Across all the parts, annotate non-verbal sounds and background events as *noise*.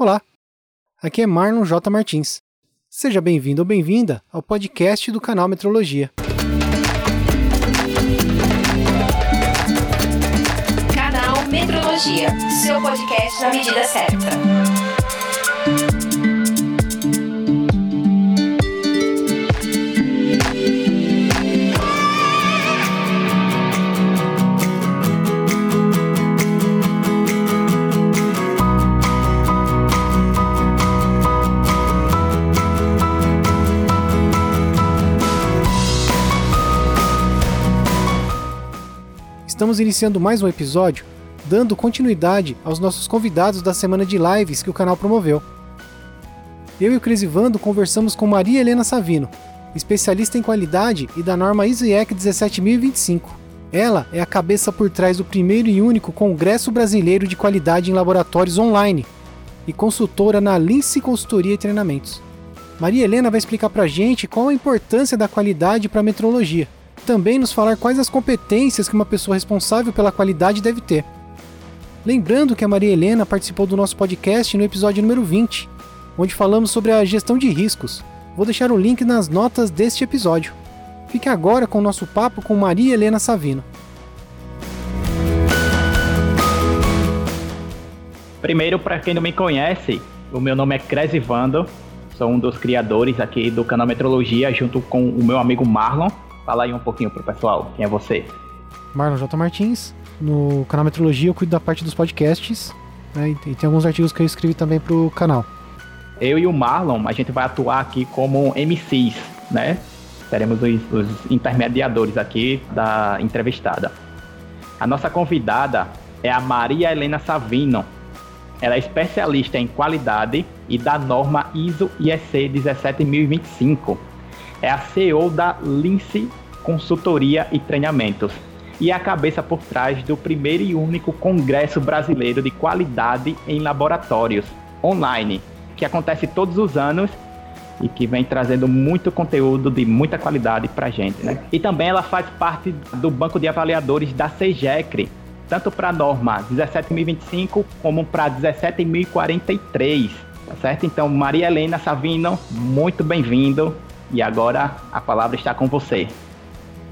Olá, aqui é Marlon J. Martins. Seja bem-vindo ou bem-vinda ao podcast do canal Metrologia. Canal Metrologia, seu podcast na medida certa. Estamos iniciando mais um episódio, dando continuidade aos nossos convidados da semana de lives que o canal promoveu. Eu e o Crisivando conversamos com Maria Helena Savino, especialista em qualidade e da norma ISO/IEC 17025. Ela é a cabeça por trás do primeiro e único Congresso Brasileiro de Qualidade em Laboratórios Online e consultora na Lince Consultoria e Treinamentos. Maria Helena vai explicar pra gente qual a importância da qualidade para a metrologia também nos falar quais as competências que uma pessoa responsável pela qualidade deve ter. Lembrando que a Maria Helena participou do nosso podcast no episódio número 20, onde falamos sobre a gestão de riscos. Vou deixar o link nas notas deste episódio. Fique agora com o nosso papo com Maria Helena Savino. Primeiro, para quem não me conhece, o meu nome é Cres Ivando, sou um dos criadores aqui do canal Metrologia, junto com o meu amigo Marlon. Fala aí um pouquinho pro pessoal, quem é você? Marlon J. Martins. No canal Metrologia eu cuido da parte dos podcasts né, e tem alguns artigos que eu escrevi também pro canal. Eu e o Marlon, a gente vai atuar aqui como MCs, né? Teremos os, os intermediadores aqui da entrevistada. A nossa convidada é a Maria Helena Savino. Ela é especialista em qualidade e da norma ISO IEC 17025 é a CEO da Lince Consultoria e Treinamentos e é a cabeça por trás do primeiro e único Congresso Brasileiro de Qualidade em Laboratórios online, que acontece todos os anos e que vem trazendo muito conteúdo de muita qualidade para gente. Né? E também ela faz parte do banco de avaliadores da CEGECRE, tanto para a norma 17.025 como para 17.043, tá certo? Então, Maria Helena Savino, muito bem-vindo e agora a palavra está com você.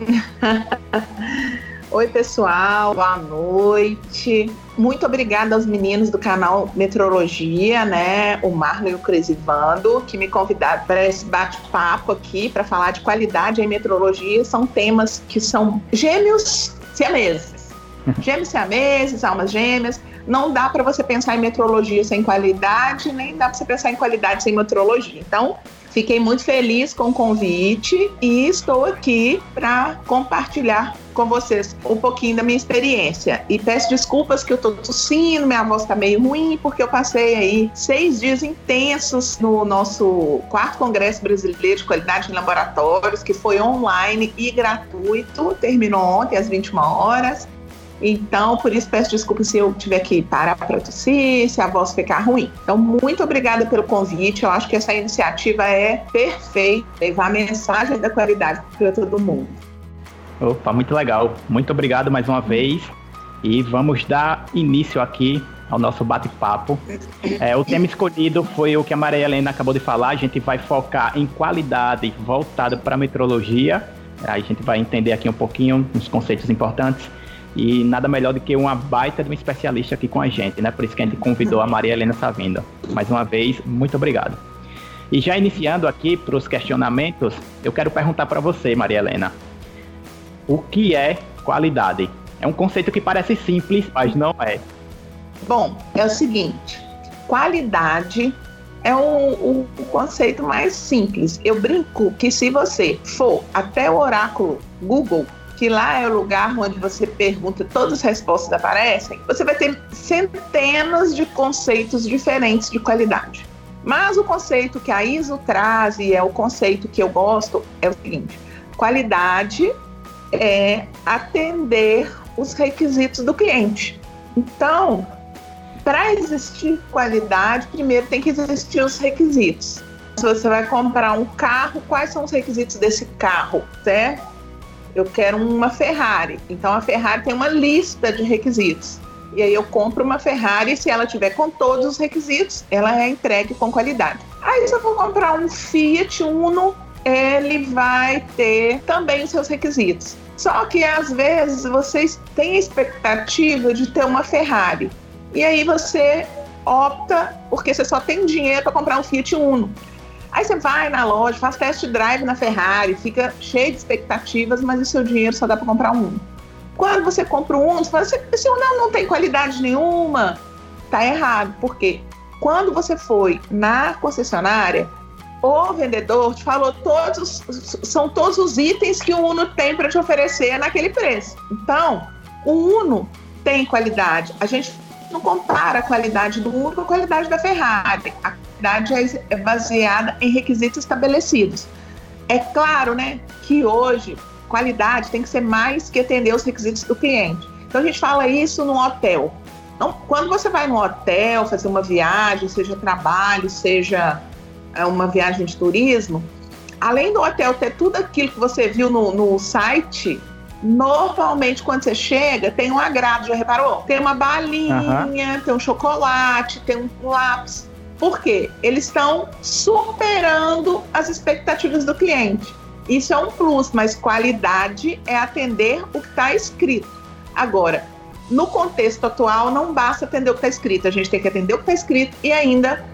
*laughs* Oi, pessoal, boa noite. Muito obrigada aos meninos do canal Metrologia, né? O Marlon e o Crisivando, que me convidaram para esse bate-papo aqui para falar de qualidade em metrologia. São temas que são gêmeos siameses. *laughs* Gêmeos siameses, almas gêmeas. Não dá para você pensar em metrologia sem qualidade, nem dá para você pensar em qualidade sem metrologia. Então, Fiquei muito feliz com o convite e estou aqui para compartilhar com vocês um pouquinho da minha experiência. E peço desculpas que eu estou tossindo, minha voz está meio ruim, porque eu passei aí seis dias intensos no nosso quarto Congresso Brasileiro de Qualidade em Laboratórios, que foi online e gratuito, terminou ontem às 21 horas. Então, por isso peço desculpas se eu tiver que parar para tossir, se a voz ficar ruim. Então, muito obrigada pelo convite. Eu acho que essa iniciativa é perfeita, levar a mensagem da qualidade para todo mundo. Opa, muito legal. Muito obrigado mais uma vez. E vamos dar início aqui ao nosso bate-papo. É, o tema escolhido foi o que a Maria Helena acabou de falar. A gente vai focar em qualidade voltada para a metrologia. A gente vai entender aqui um pouquinho uns conceitos importantes. E nada melhor do que uma baita de um especialista aqui com a gente, né? Por isso que a gente convidou a Maria Helena Savinda. Mais uma vez, muito obrigado. E já iniciando aqui para os questionamentos, eu quero perguntar para você, Maria Helena. O que é qualidade? É um conceito que parece simples, mas não é. Bom, é o seguinte: qualidade é o, o, conceito mais simples. Eu brinco que se você for até o oráculo Google que lá é o lugar onde você pergunta, todas as respostas aparecem, você vai ter centenas de conceitos diferentes de qualidade. Mas o conceito que a ISO traz, e é o conceito que eu gosto, é o seguinte: qualidade é atender os requisitos do cliente. Então, para existir qualidade, primeiro tem que existir os requisitos. Se você vai comprar um carro, quais são os requisitos desse carro, certo? Eu quero uma Ferrari. Então a Ferrari tem uma lista de requisitos. E aí eu compro uma Ferrari, se ela tiver com todos os requisitos, ela é entregue com qualidade. Aí se eu for comprar um Fiat Uno, ele vai ter também os seus requisitos. Só que às vezes vocês têm a expectativa de ter uma Ferrari. E aí você opta porque você só tem dinheiro para comprar um Fiat Uno. Aí você vai na loja, faz test drive na Ferrari, fica cheio de expectativas, mas o seu dinheiro só dá para comprar um. Quando você compra um você fala, esse Uno não tem qualidade nenhuma. Tá errado, porque quando você foi na concessionária, o vendedor te falou todos, são todos os itens que o Uno tem para te oferecer naquele preço. Então, o Uno tem qualidade. A gente não compara a qualidade do Uno com a qualidade da Ferrari. A qualidade é baseada em requisitos estabelecidos. É claro, né, que hoje qualidade tem que ser mais que atender os requisitos do cliente. Então a gente fala isso no hotel. Então, quando você vai no hotel fazer uma viagem, seja trabalho, seja é, uma viagem de turismo, além do hotel ter tudo aquilo que você viu no, no site, normalmente quando você chega, tem um agrado, já reparou? Tem uma balinha, uhum. tem um chocolate, tem um lápis. Por quê? Eles estão superando as expectativas do cliente. Isso é um plus, mas qualidade é atender o que está escrito. Agora, no contexto atual, não basta atender o que está escrito, a gente tem que atender o que está escrito e ainda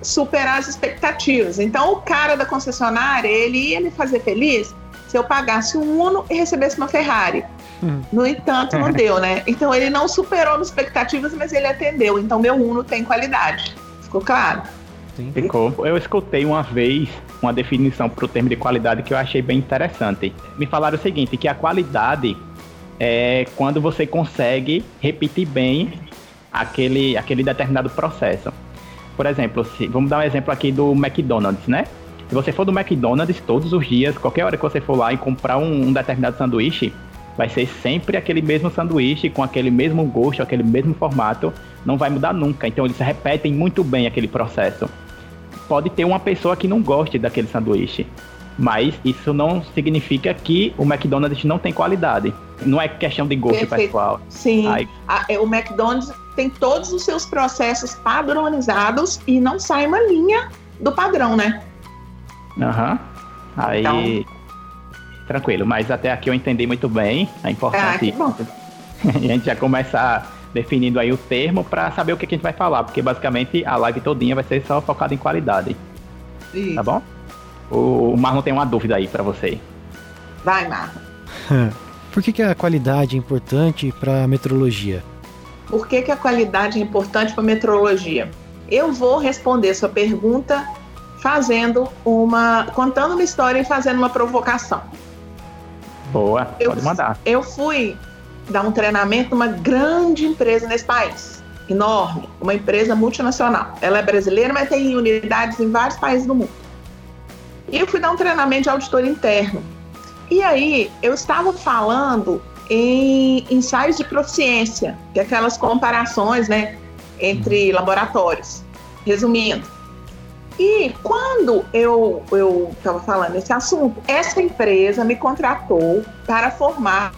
superar as expectativas. Então, o cara da concessionária, ele ia me fazer feliz se eu pagasse um Uno e recebesse uma Ferrari. Hum. No entanto, não *laughs* deu, né? Então, ele não superou as expectativas, mas ele atendeu. Então, meu Uno tem qualidade. Ficou claro? Sim. Ficou. Eu escutei uma vez uma definição para o termo de qualidade que eu achei bem interessante. Me falaram o seguinte, que a qualidade é quando você consegue repetir bem aquele, aquele determinado processo. Por exemplo, se, vamos dar um exemplo aqui do McDonald's, né? Se você for do McDonald's todos os dias, qualquer hora que você for lá e comprar um, um determinado sanduíche, vai ser sempre aquele mesmo sanduíche, com aquele mesmo gosto, aquele mesmo formato, não vai mudar nunca. Então eles repetem muito bem aquele processo pode ter uma pessoa que não goste daquele sanduíche. Mas isso não significa que o McDonald's não tem qualidade. Não é questão de gosto Perfeito. pessoal. Sim. Aí... É, o McDonald's tem todos os seus processos padronizados e não sai uma linha do padrão, né? Aham. Uhum. Aí. Então... Tranquilo, mas até aqui eu entendi muito bem a importância. Ah, que bom. *laughs* a gente já começa a definindo aí o termo para saber o que, a gente vai falar, porque basicamente a live todinha vai ser só focada em qualidade. Isso. Tá bom? O, Marlon tem uma dúvida aí para você. Vai, Marlon. *laughs* Por que, que a qualidade é importante para a metrologia? Por que, que a qualidade é importante para a metrologia? Eu vou responder sua pergunta fazendo uma. contando uma história e fazendo uma provocação. Boa, eu, pode mandar. Eu fui dar um treinamento numa grande empresa nesse país, enorme, uma empresa multinacional. Ela é brasileira, mas tem unidades em vários países do mundo. E eu fui dar um treinamento de auditor interno. E aí eu estava falando em ensaios de proficiência, que é aquelas comparações, né, entre laboratórios. Resumindo, e quando eu estava falando esse assunto, essa empresa me contratou para formar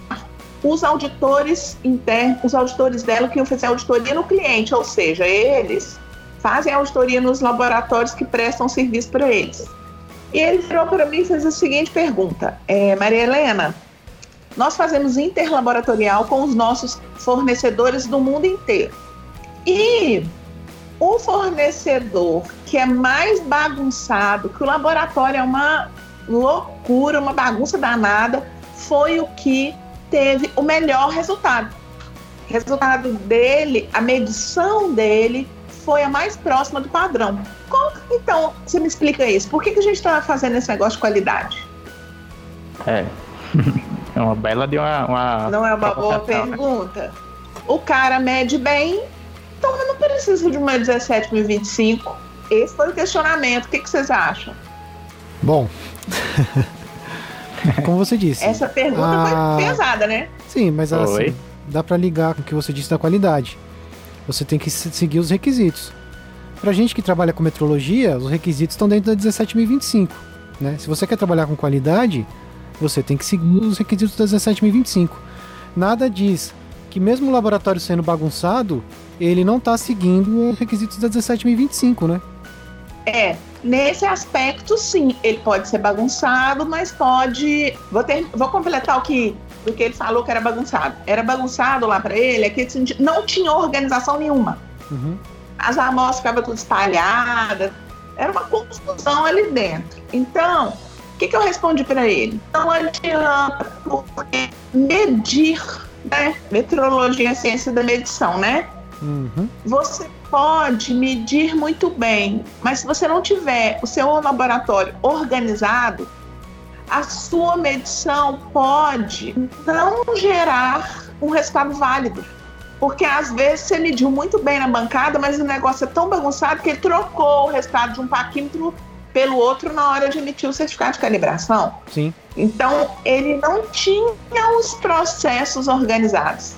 os auditores internos, os auditores dela que iam fazer auditoria no cliente, ou seja, eles fazem auditoria nos laboratórios que prestam serviço para eles. E ele virou para mim e fez a seguinte pergunta: é, Maria Helena, nós fazemos interlaboratorial com os nossos fornecedores do mundo inteiro. E o fornecedor que é mais bagunçado, que o laboratório é uma loucura, uma bagunça danada, foi o que teve o melhor resultado. O resultado dele, a medição dele foi a mais próxima do padrão. Como, então, você me explica isso? Por que, que a gente está fazendo esse negócio de qualidade? É. *laughs* É uma bela de uma. uma não é uma boa né? pergunta. O cara mede bem, então eu não preciso de uma 17.025. Esse foi o questionamento. O que, que vocês acham? Bom. *laughs* Como você disse. Essa pergunta a... foi pesada, né? Sim, mas assim, dá para ligar com o que você disse da qualidade. Você tem que seguir os requisitos. Pra gente que trabalha com metrologia, os requisitos estão dentro da 17025. Né? Se você quer trabalhar com qualidade, você tem que seguir os requisitos da 17025. Nada diz que mesmo o laboratório sendo bagunçado, ele não está seguindo os requisitos da 17025, né? É, nesse aspecto sim, ele pode ser bagunçado, mas pode. Vou, ter, vou completar o que, o que ele falou que era bagunçado. Era bagunçado lá para ele, é que ele não tinha organização nenhuma. Uhum. As amostras ficavam tudo espalhadas, era uma confusão ali dentro. Então, o que, que eu respondi para ele? Não adianta, porque medir, né? Meteorologia é ciência da medição, né? Uhum. Você pode medir muito bem, mas se você não tiver o seu laboratório organizado, a sua medição pode não gerar um resultado válido. Porque às vezes você mediu muito bem na bancada, mas o negócio é tão bagunçado que ele trocou o resultado de um paquímetro pelo outro na hora de emitir o certificado de calibração. Sim. Então, ele não tinha os processos organizados.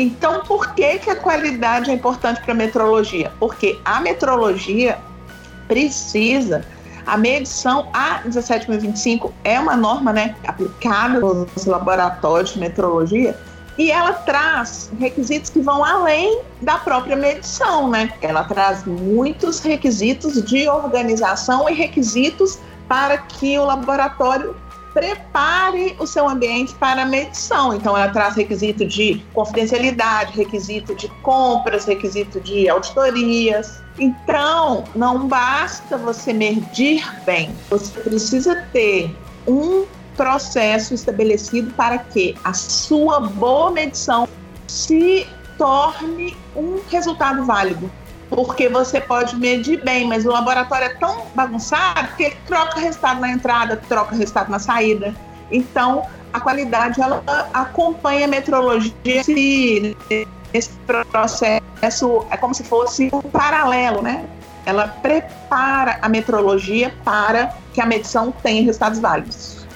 Então, por que, que a qualidade é importante para a metrologia? Porque a metrologia precisa, a medição A17025 é uma norma né, aplicada nos laboratórios de metrologia e ela traz requisitos que vão além da própria medição, né? Ela traz muitos requisitos de organização e requisitos para que o laboratório prepare o seu ambiente para medição. Então, ela traz requisito de confidencialidade, requisito de compras, requisito de auditorias. Então, não basta você medir bem, você precisa ter um processo estabelecido para que a sua boa medição se torne um resultado válido porque você pode medir bem, mas o laboratório é tão bagunçado que ele troca resultado na entrada, troca resultado na saída. Então, a qualidade ela acompanha a metrologia esse processo é como se fosse um paralelo, né? Ela prepara a metrologia para que a medição tenha resultados válidos.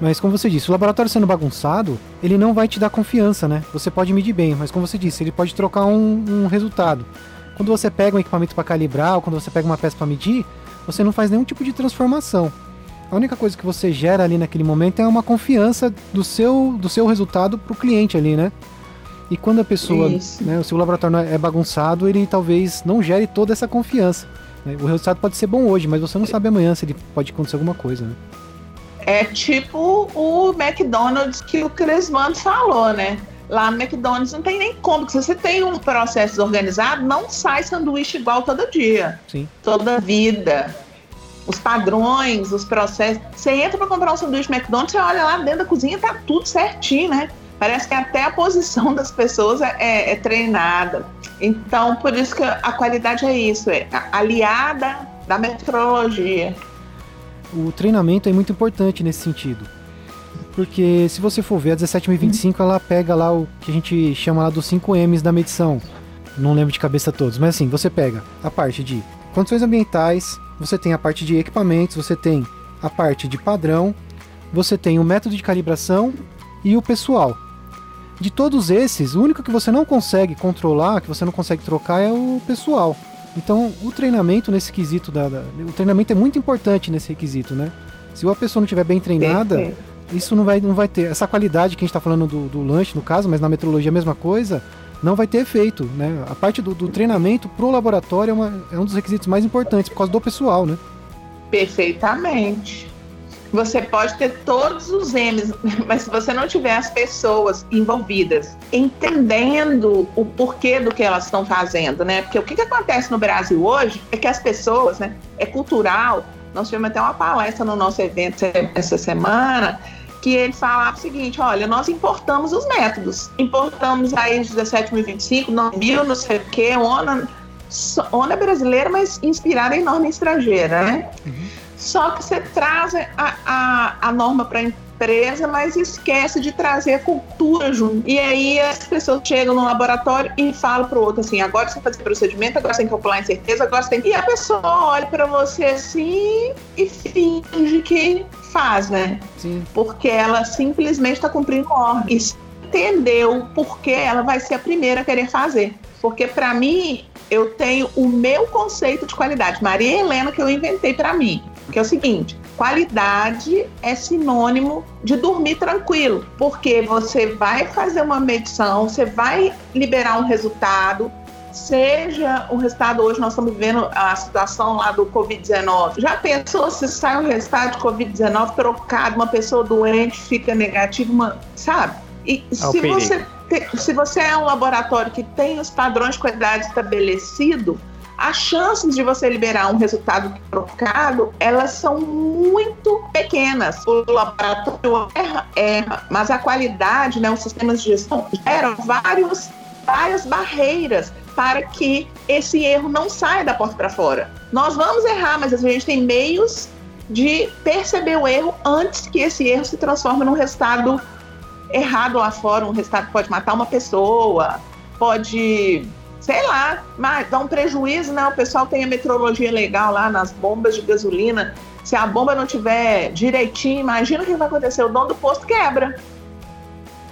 Mas como você disse, o laboratório sendo bagunçado, ele não vai te dar confiança, né? Você pode medir bem, mas como você disse, ele pode trocar um, um resultado. Quando você pega um equipamento para calibrar ou quando você pega uma peça para medir, você não faz nenhum tipo de transformação. A única coisa que você gera ali naquele momento é uma confiança do seu, do seu resultado para o cliente ali, né? E quando a pessoa, né, o seu laboratório é bagunçado, ele talvez não gere toda essa confiança. Né? O resultado pode ser bom hoje, mas você não sabe amanhã se ele pode acontecer alguma coisa, né? É tipo o McDonald's que o Cresman falou, né? Lá no McDonald's não tem nem como. Se você tem um processo organizado, não sai sanduíche igual todo dia. Sim. Toda vida. Os padrões, os processos. Você entra para comprar um sanduíche McDonald's, você olha lá dentro da cozinha, tá tudo certinho, né? Parece que até a posição *laughs* das pessoas é, é, é treinada. Então, por isso que a qualidade é isso, é aliada da metrologia. O treinamento é muito importante nesse sentido porque se você for ver a 17025, ela pega lá o que a gente chama lá dos 5 M's da medição. Não lembro de cabeça todos, mas assim, você pega a parte de condições ambientais, você tem a parte de equipamentos, você tem a parte de padrão, você tem o método de calibração e o pessoal. De todos esses, o único que você não consegue controlar, que você não consegue trocar é o pessoal. Então, o treinamento nesse quesito da, da o treinamento é muito importante nesse requisito, né? Se a pessoa não estiver bem treinada, isso não vai, não vai ter. Essa qualidade que a gente está falando do, do lanche, no caso, mas na metrologia é a mesma coisa, não vai ter efeito. Né? A parte do, do treinamento pro laboratório é, uma, é um dos requisitos mais importantes, por causa do pessoal, né? Perfeitamente. Você pode ter todos os M's, *laughs* mas se você não tiver as pessoas envolvidas entendendo o porquê do que elas estão fazendo, né? Porque o que, que acontece no Brasil hoje é que as pessoas, né? É cultural. Nós tivemos até uma palestra no nosso evento essa semana que ele falava o seguinte: olha, nós importamos os métodos. Importamos aí 17.025, 9.000, não sei o quê, ONA, ONA brasileira, mas inspirada em norma estrangeira, né? Uhum. Só que você traz a, a, a norma para empresa, mas esquece de trazer a cultura junto. E aí as pessoas chegam no laboratório e falam para o outro assim: agora você tem que fazer procedimento, agora você tem que calcular incerteza, agora você tem que. E a pessoa olha para você assim e finge que faz, né? Sim. Porque ela simplesmente está cumprindo ordem. E entendeu por que ela vai ser a primeira a querer fazer. Porque para mim, eu tenho o meu conceito de qualidade, Maria Helena, que eu inventei para mim. Que é o seguinte: qualidade é sinônimo de dormir tranquilo, porque você vai fazer uma medição, você vai liberar um resultado, seja o resultado hoje nós estamos vendo a situação lá do Covid-19. Já pensou se sai um resultado de Covid-19 trocado, uma pessoa doente fica negativa, uma, sabe? E é se você se você é um laboratório que tem os padrões de qualidade estabelecido, as chances de você liberar um resultado trocado, elas são muito pequenas. O laboratório erra, erra, mas a qualidade, né, os sistemas de gestão geram vários, várias barreiras para que esse erro não saia da porta para fora. Nós vamos errar, mas a gente tem meios de perceber o erro antes que esse erro se transforme num resultado errado lá fora, um resultado que pode matar uma pessoa, pode, sei lá, mas dar um prejuízo, né? O pessoal tem a metrologia legal lá nas bombas de gasolina. Se a bomba não tiver direitinho, imagina o que vai acontecer. O dono do posto quebra.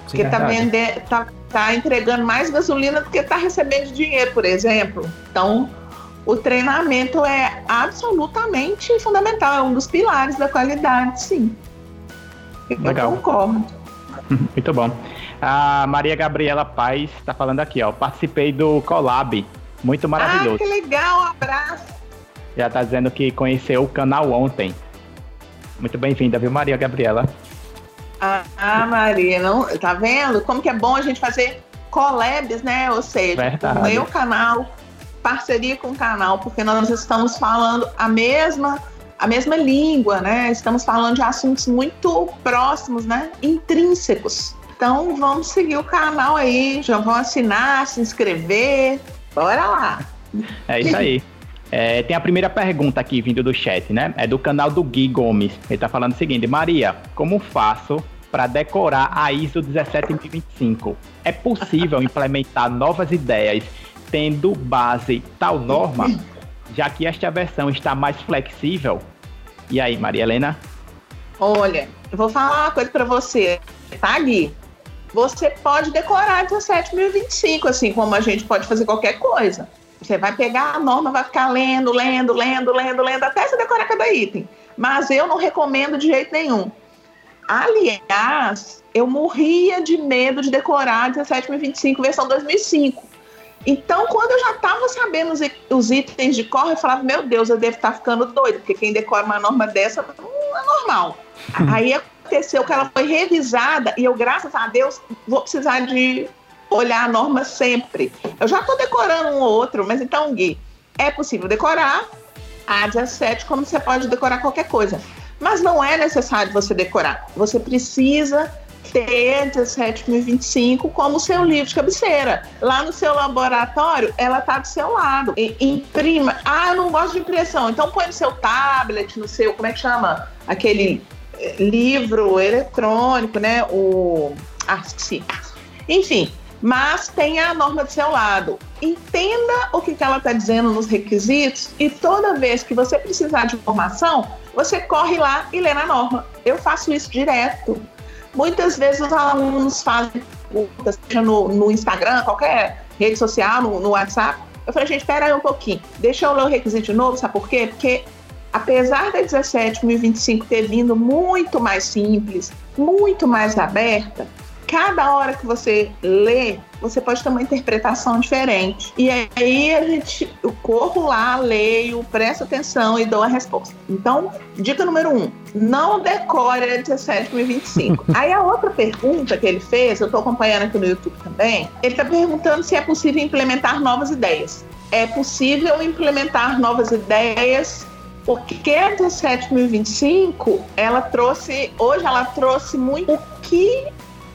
Porque está vender, tá, tá entregando mais gasolina do que está recebendo dinheiro, por exemplo. Então, o treinamento é absolutamente fundamental, é um dos pilares da qualidade, sim. Legal. Eu concordo. *laughs* Muito bom. A Maria Gabriela Paz está falando aqui, ó. Participei do Collab. Muito maravilhoso. Ah, que legal, um abraço. Já está dizendo que conheceu o canal ontem. Muito bem-vinda, viu, Maria Gabriela? Ah, Maria, não, tá vendo? Como que é bom a gente fazer collabs, né? Ou seja, Verdade. o meu canal, parceria com o canal, porque nós estamos falando a mesma a mesma língua, né? Estamos falando de assuntos muito próximos, né? Intrínsecos. Então vamos seguir o canal aí, já vão assinar, se inscrever. Bora lá. É isso aí. É, tem a primeira pergunta aqui vindo do chat, né? É do canal do Gui Gomes. Ele tá falando o seguinte: Maria, como faço para decorar a ISO 17025? É possível implementar novas ideias tendo base tal norma? já que esta versão está mais flexível. E aí, Maria Helena? Olha, eu vou falar uma coisa para você, tá, Gui? Você pode decorar 17.025, assim como a gente pode fazer qualquer coisa. Você vai pegar a norma, vai ficar lendo, lendo, lendo, lendo, lendo, até você decorar cada item. Mas eu não recomendo de jeito nenhum. Aliás, eu morria de medo de decorar 17.025 versão 2005 então, quando eu já estava sabendo os, os, itens de cor, eu falava, meu Deus, eu devo estar tá ficando doido, porque quem decora uma norma dessa não é normal. *laughs* Aí aconteceu que ela foi revisada e eu, graças a Deus, vou precisar de olhar a norma sempre. Eu já estou decorando um ou outro, mas então, Gui, é possível decorar a 17 como você pode decorar qualquer coisa. Mas não é necessário você decorar. Você precisa ter 17.025 como seu livro de cabeceira. Lá no seu laboratório, ela está do seu lado. E, imprima. Ah, eu não gosto de impressão. Então põe no seu tablet, no seu, como é que chama? Aquele livro eletrônico, né? O. Esqueci. Enfim, mas tenha a norma do seu lado. Entenda o que, que ela está dizendo nos requisitos e toda vez que você precisar de informação, você corre lá e lê na norma. Eu faço isso direto. Muitas vezes os alunos fazem perguntas, seja no, no Instagram, qualquer rede social, no, no WhatsApp. Eu falei, gente, espera aí um pouquinho, deixa eu ler o requisito de novo, sabe por quê? Porque apesar da 17.025 ter vindo muito mais simples, muito mais aberta, cada hora que você lê, você pode ter uma interpretação diferente. E aí a gente, eu corro lá, leio, presto atenção e dou a resposta. Então, dica número um, não decore a 17.025. *laughs* aí a outra pergunta que ele fez, eu estou acompanhando aqui no YouTube também, ele está perguntando se é possível implementar novas ideias. É possível implementar novas ideias porque a 17.025, ela trouxe, hoje ela trouxe muito o que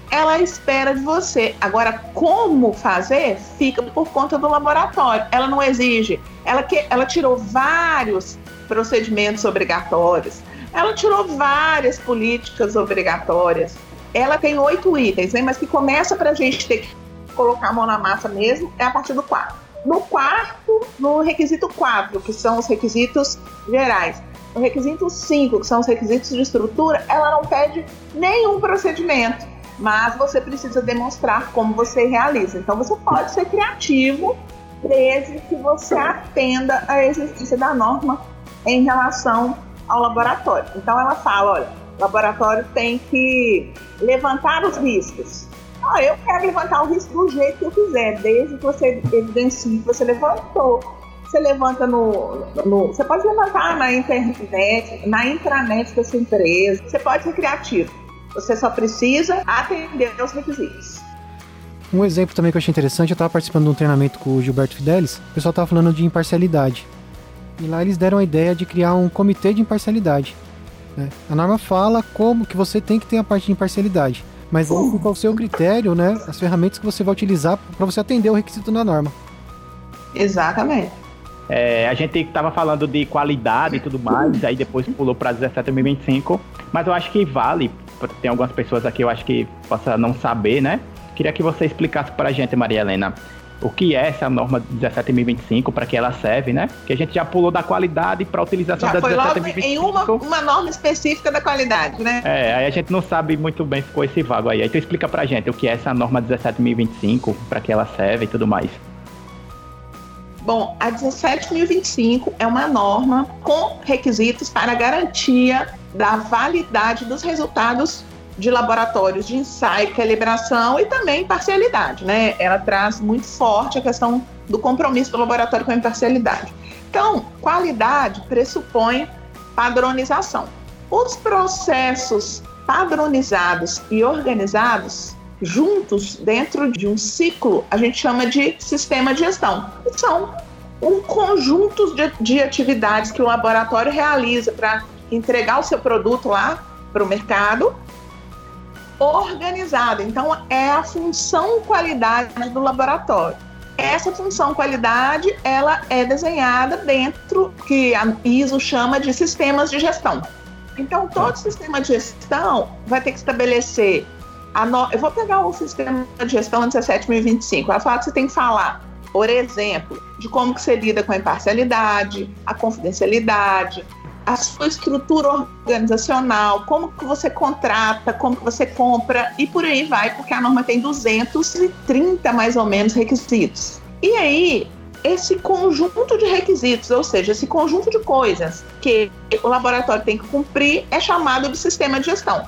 ela espera de você. Agora, como fazer fica por conta do laboratório. Ela não exige. Ela, que, ela tirou vários procedimentos obrigatórios. Ela tirou várias políticas obrigatórias. Ela tem oito itens, né? mas que começa para a gente ter que colocar a mão na massa mesmo é a partir do quarto. No quarto, no requisito 4, que são os requisitos gerais. No requisito 5, que são os requisitos de estrutura, ela não pede nenhum procedimento mas você precisa demonstrar como você realiza. Então você pode ser criativo desde que você atenda à existência da norma em relação ao laboratório. Então ela fala, olha, o laboratório tem que levantar os riscos. Ah, eu quero levantar o risco do jeito que eu quiser, desde que você evidencie que você levantou. Você levanta no, no, Você pode levantar na internet, na intranet da sua empresa. Você pode ser criativo. Você só precisa atender aos requisitos. Um exemplo também que eu achei interessante, eu estava participando de um treinamento com o Gilberto Fidelis, o pessoal estava falando de imparcialidade. E lá eles deram a ideia de criar um comitê de imparcialidade. Né? A norma fala como que você tem que ter a parte de imparcialidade, mas aí fica ao seu critério, né, as ferramentas que você vai utilizar para você atender o requisito da norma. Exatamente. É, a gente estava falando de qualidade e tudo mais, aí depois pulou para 17.025, mas eu acho que vale, tem algumas pessoas aqui eu acho que possa não saber, né? Queria que você explicasse para a gente, Maria Helena, o que é essa norma 17.025, para que ela serve, né? Que a gente já pulou da qualidade para a utilização já da foi logo em uma, uma norma específica da qualidade, né? É, aí a gente não sabe muito bem, ficou esse vago aí. Aí tu explica para a gente o que é essa norma 17.025, para que ela serve e tudo mais. Bom, a 17.025 é uma norma com requisitos para garantia da validade dos resultados de laboratórios de ensaio, calibração e também imparcialidade, né? Ela traz muito forte a questão do compromisso do laboratório com a imparcialidade. Então, qualidade pressupõe padronização. Os processos padronizados e organizados juntos dentro de um ciclo, a gente chama de sistema de gestão. São um conjunto de, de atividades que o laboratório realiza para entregar o seu produto lá para o mercado organizada. Então, é a função qualidade do laboratório. Essa função qualidade, ela é desenhada dentro que a ISO chama de sistemas de gestão. Então, todo sistema de gestão vai ter que estabelecer no... Eu vou pegar o sistema de gestão 17025. Ela fala que você tem que falar, por exemplo, de como que você lida com a imparcialidade, a confidencialidade, a sua estrutura organizacional, como que você contrata, como que você compra e por aí vai, porque a norma tem 230 mais ou menos requisitos. E aí, esse conjunto de requisitos, ou seja, esse conjunto de coisas que o laboratório tem que cumprir é chamado de sistema de gestão.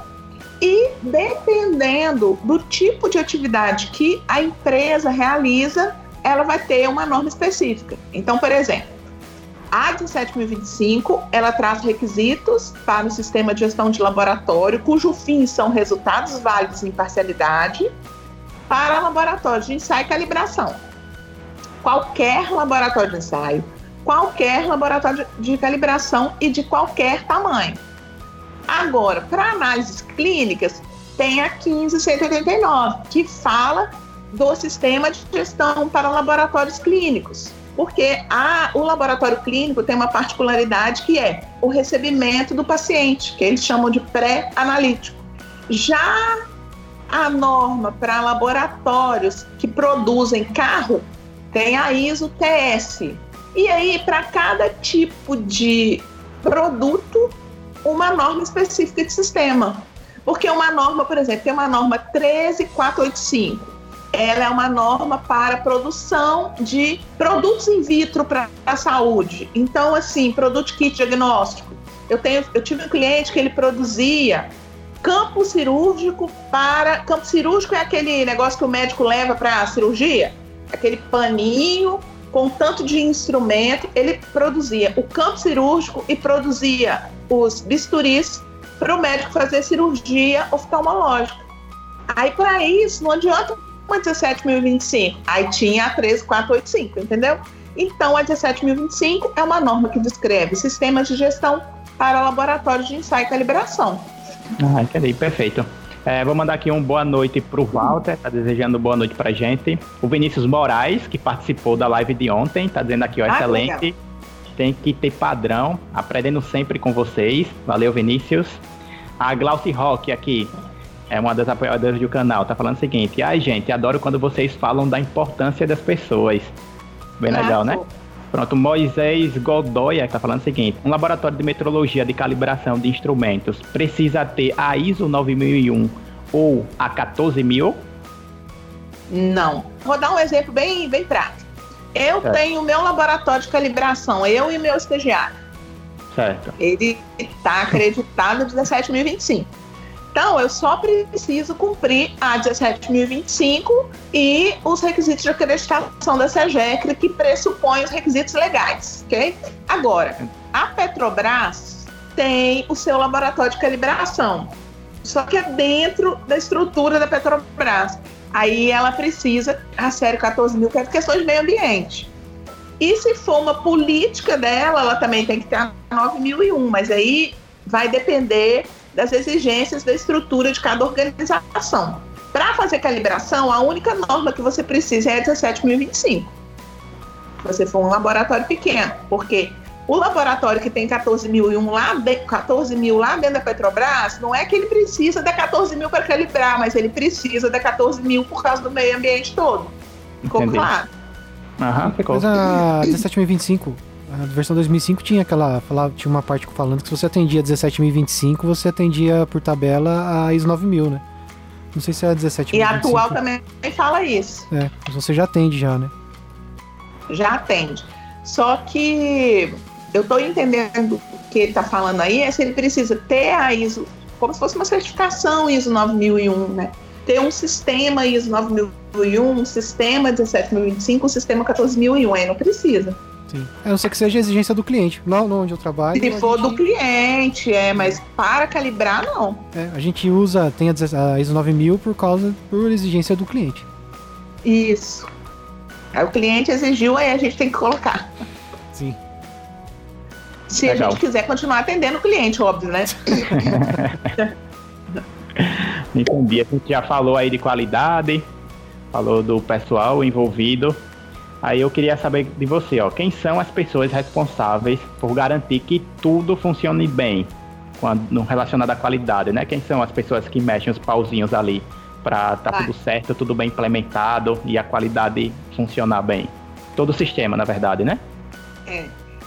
E dependendo do tipo de atividade que a empresa realiza, ela vai ter uma norma específica. Então, por exemplo, a 17025, ela traz requisitos para o sistema de gestão de laboratório, cujo fim são resultados válidos em parcialidade, para laboratórios de ensaio e calibração. Qualquer laboratório de ensaio, qualquer laboratório de calibração e de qualquer tamanho. Agora, para análises clínicas, tem a 15189, que fala do sistema de gestão para laboratórios clínicos porque a, o laboratório clínico tem uma particularidade que é o recebimento do paciente, que eles chamam de pré-analítico. Já a norma para laboratórios que produzem carro tem a ISO TS. E aí, para cada tipo de produto, uma norma específica de sistema. Porque uma norma, por exemplo, tem uma norma 13485 ela é uma norma para produção de produtos in vitro para a saúde. Então, assim, produto kit diagnóstico. Eu, tenho, eu tive um cliente que ele produzia campo cirúrgico para. Campo cirúrgico é aquele negócio que o médico leva para a cirurgia, aquele paninho com tanto de instrumento. Ele produzia o campo cirúrgico e produzia os bisturis para o médico fazer cirurgia oftalmológica. Aí, para isso, não adianta uma 17.025, aí tinha a 13485, entendeu? Então, a 17.025 é uma norma que descreve sistemas de gestão para laboratórios de ensaio e calibração. Ah, entendi, perfeito. É, vou mandar aqui um boa noite para o Walter, tá desejando boa noite para gente. O Vinícius Moraes, que participou da live de ontem, tá dizendo aqui, ó, ah, excelente. Que Tem que ter padrão, aprendendo sempre com vocês. Valeu, Vinícius. A Glauci Rock aqui, é uma das apoiadoras do canal, tá falando o seguinte: ai, gente, adoro quando vocês falam da importância das pessoas. Bem legal, né? Pronto, Moisés Godoy tá falando o seguinte: um laboratório de metrologia de calibração de instrumentos precisa ter a ISO 9001 ou a 14000? Não. Vou dar um exemplo bem, bem prático. Eu é. tenho meu laboratório de calibração, eu e meu estagiário. Certo. Ele está acreditado 17.025. Então, eu só preciso cumprir a 17.025 e os requisitos de acreditação da SEGECRE, que pressupõem os requisitos legais, ok? Agora, a Petrobras tem o seu laboratório de calibração, só que é dentro da estrutura da Petrobras. Aí ela precisa a série 14 mil, que é questões de meio ambiente. E se for uma política dela, ela também tem que ter a 9001, mas aí vai depender das exigências da estrutura de cada organização. Para fazer calibração, a única norma que você precisa é a 17025. Se você for um laboratório pequeno, porque o laboratório que tem 14 mil, e um lá de, 14 mil lá dentro da Petrobras, não é que ele precisa da 14 mil para calibrar, mas ele precisa da 14 mil por causa do meio ambiente todo. Ficou Entendi. claro? Aham, ficou. Mas a 17025, a versão 2005 tinha aquela, falava, tinha uma parte falando que se você atendia 17025, você atendia por tabela a ISO 9000, né? Não sei se é a 17025. E a atual também fala isso. É, mas você já atende já, né? já atende. Só que eu estou entendendo o que ele está falando aí é se ele precisa ter a ISO, como se fosse uma certificação ISO 9001, né? Ter um sistema ISO 9001, um sistema 17025, um sistema 14001, aí não precisa. Sim. A não ser que seja a exigência do cliente. Lá onde eu trabalho. Se a for gente- do cliente, é, mas para calibrar, não. É, a gente usa, tem a, a ISO 9000 por causa, por exigência do cliente. Isso. Aí o cliente exigiu, aí a gente tem que colocar. Sim. Se a Legal. gente quiser continuar atendendo o cliente, óbvio, né? *laughs* Entendi. A gente já falou aí de qualidade, falou do pessoal envolvido. Aí eu queria saber de você, ó, quem são as pessoas responsáveis por garantir que tudo funcione bem quando, no relacionado à qualidade, né? Quem são as pessoas que mexem os pauzinhos ali para tá Vai. tudo certo, tudo bem implementado e a qualidade funcionar bem? Todo o sistema, na verdade, né? É.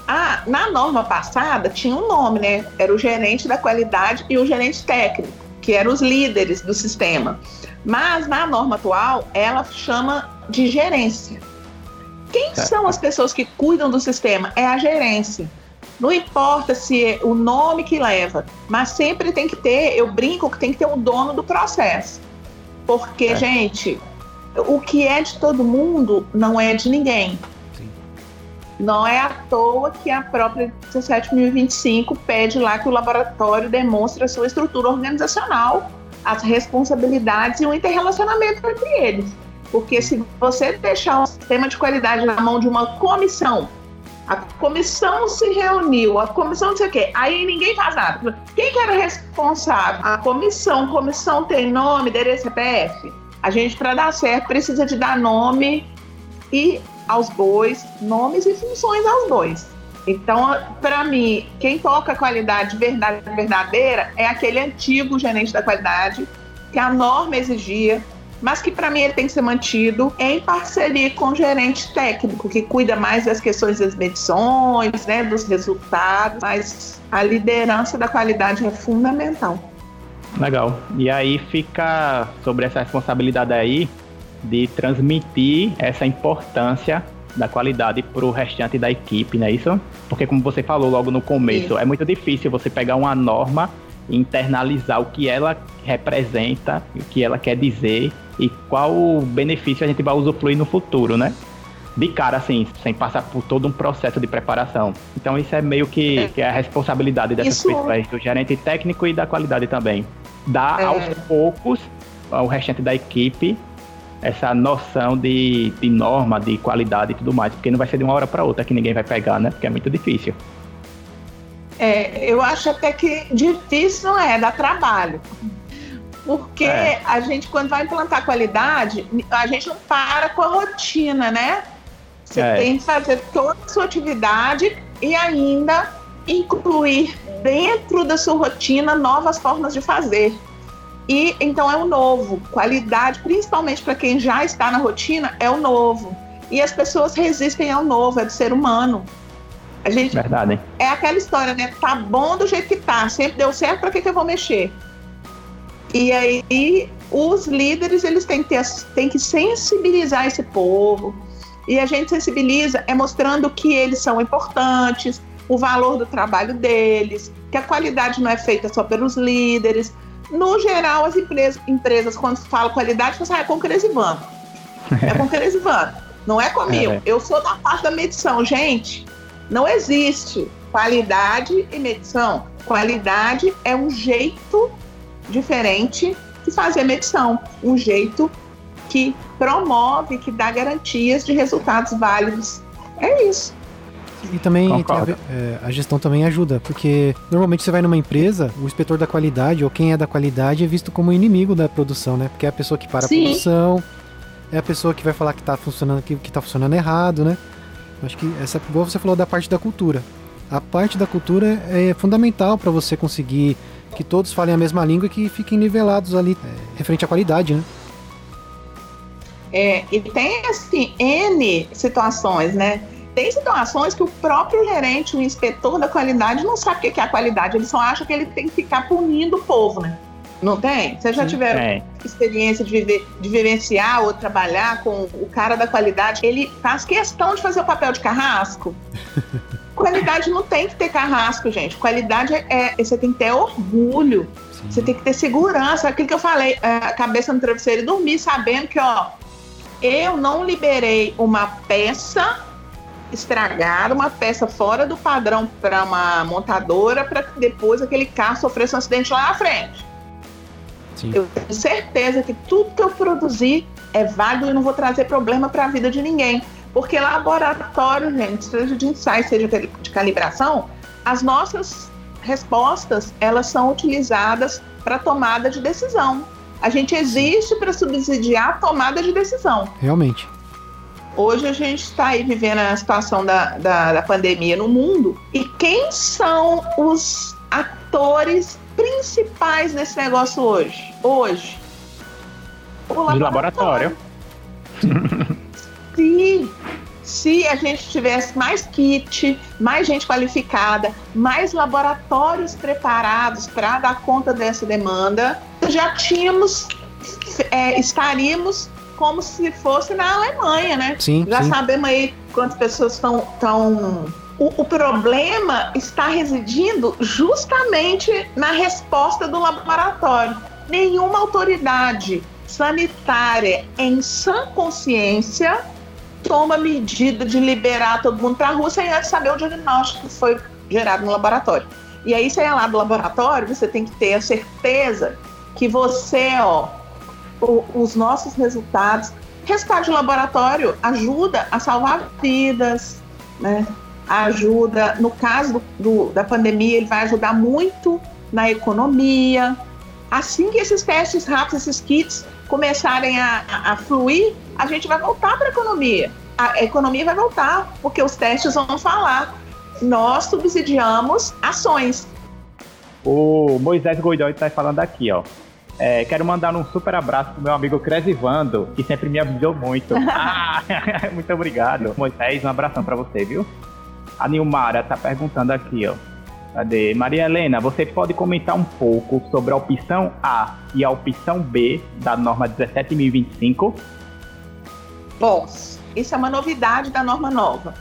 Ah, na norma passada tinha um nome, né? Era o gerente da qualidade e o gerente técnico, que eram os líderes do sistema. Mas na norma atual, ela chama de gerência. Quem Certo. são as pessoas que cuidam do sistema? É a gerência. Não importa se é o nome que leva, mas sempre tem que ter, eu brinco que tem que ter um dono do processo. Porque, É. gente, o que é de todo mundo não é de ninguém. Sim. Não é à toa que a própria 17025 pede lá que o laboratório demonstre a sua estrutura organizacional, as responsabilidades e o interrelacionamento entre eles. Porque se você deixar um sistema de qualidade na mão de uma comissão, a comissão se reuniu, a comissão não sei o quê, aí ninguém faz nada. Quem que era responsável? A comissão. Comissão tem nome, endereço, CPF. A gente, para dar certo, precisa de dar nome e aos bois, nomes e funções aos bois. Então, para mim, quem toca a qualidade verdade, verdadeira é aquele antigo gerente da qualidade que a norma exigia, mas que para mim ele tem que ser mantido em parceria com o gerente técnico, que cuida mais das questões das medições, né, dos resultados, mas a liderança da qualidade é fundamental. Legal. E aí fica sobre essa responsabilidade aí de transmitir essa importância da qualidade para o restante da equipe, não é isso? Porque como você falou logo no começo, Isso. é muito difícil você pegar uma norma e internalizar o que ela representa, o que ela quer dizer e qual o benefício a gente vai usufruir no futuro, né? De cara, assim, sem passar por todo um processo de preparação. Então isso é meio que, É. que é a responsabilidade dessas Isso- pessoas, do gerente técnico e da qualidade também. Dar É. aos poucos ao restante da equipe essa noção de, de norma, de qualidade e tudo mais, porque não vai ser de uma hora para outra que ninguém vai pegar, né? Porque é muito difícil. É, eu acho até que difícil não é, dá trabalho. Porque É. a gente, quando vai implantar qualidade, a gente não para com a rotina, né? Você É. tem que fazer toda a sua atividade e ainda incluir dentro da sua rotina novas formas de fazer. E então é o novo. Qualidade, principalmente para quem já está na rotina, é o novo. E as pessoas resistem ao novo, é do ser humano. A gente Verdade, hein? é aquela história, né? Tá bom do jeito que tá, sempre deu certo, pra que, que eu vou mexer? E aí, os líderes, eles têm que, ter, têm que sensibilizar esse povo. E a gente sensibiliza é mostrando que eles são importantes, o valor do trabalho deles, que a qualidade não é feita só pelos líderes. No geral, as empresas, empresas quando falam qualidade, você ah, é com Cresivano. É com Cresivano. Não é comigo. É. Eu sou da parte da medição. Gente, não existe qualidade e medição. Qualidade é um jeito diferente de fazer medição. Um jeito que promove, que dá garantias de resultados válidos. É isso. E também a, é, a, gestão também ajuda, porque normalmente você vai numa empresa, o inspetor da qualidade ou quem é da qualidade é visto como inimigo da produção, né? Porque é a pessoa que para Sim. a produção, é a pessoa que vai falar que está funcionando, que, que tá funcionando errado, né? Acho que essa, igual você falou da parte da cultura. A parte da cultura é fundamental para você conseguir que todos falem a mesma língua e que fiquem nivelados ali, é, referente à qualidade, né? É, e tem assim N situações, né? Tem situações que o próprio gerente, o inspetor da qualidade, não sabe o que é a qualidade, ele só acha que ele tem que ficar punindo o povo, né? Não tem? Vocês já tiveram é. experiência de, viver, de vivenciar ou trabalhar com o cara da qualidade? Ele faz questão de fazer o papel de carrasco. *laughs* qualidade não tem que ter carrasco, gente. Qualidade é, é você tem que ter orgulho. Sim. Você tem que ter segurança. Aquilo que eu falei, é, a cabeça no travesseiro e dormir sabendo que, ó, eu não liberei uma peça estragada, uma peça fora do padrão para uma montadora, para que depois aquele carro sofresse um acidente lá na frente. Sim. Eu tenho certeza que tudo que eu produzir é válido e não vou trazer problema para a vida de ninguém. Porque laboratório, gente, seja de ensaio, seja de calibração, as nossas respostas, elas são utilizadas para tomada de decisão. A gente existe para subsidiar a tomada de decisão. Realmente. Hoje a gente está aí vivendo a situação da, da, da, pandemia no mundo. E quem são os atores principais nesse negócio hoje? Hoje. O laboratório. laboratório. *laughs* Se, se a gente tivesse mais kit, mais gente qualificada, mais laboratórios preparados para dar conta dessa demanda, já tínhamos, é, estaríamos como se fosse na Alemanha, né? Sim, já sim. sabemos aí quantas pessoas estão. Tão... O, o problema está residindo justamente na resposta do laboratório. Nenhuma autoridade sanitária em sã consciência toma medida de liberar todo mundo para a rua sem antes saber o diagnóstico que foi gerado no laboratório. E aí, você é lá do laboratório, você tem que ter a certeza que você, ó, o, os nossos resultados, resultado de laboratório ajuda a salvar vidas, né? Ajuda, no caso do, do, da pandemia, ele vai ajudar muito na economia. Assim que esses testes rápidos, esses kits começarem a, a, fluir, a gente vai voltar para a economia. A economia vai voltar, porque os testes vão falar. Nós subsidiamos ações. O Moisés Goidó está falando aqui, ó. É, quero mandar um super abraço pro meu amigo Cresivando, que sempre me avisou muito. *laughs* ah, *laughs* muito obrigado. Moisés, um abração para você, viu? A Nilmara tá perguntando aqui, ó. Cadê? Maria Helena, você pode comentar um pouco sobre a opção A e a opção B da norma 17.025? Posso. Isso é uma novidade da norma nova.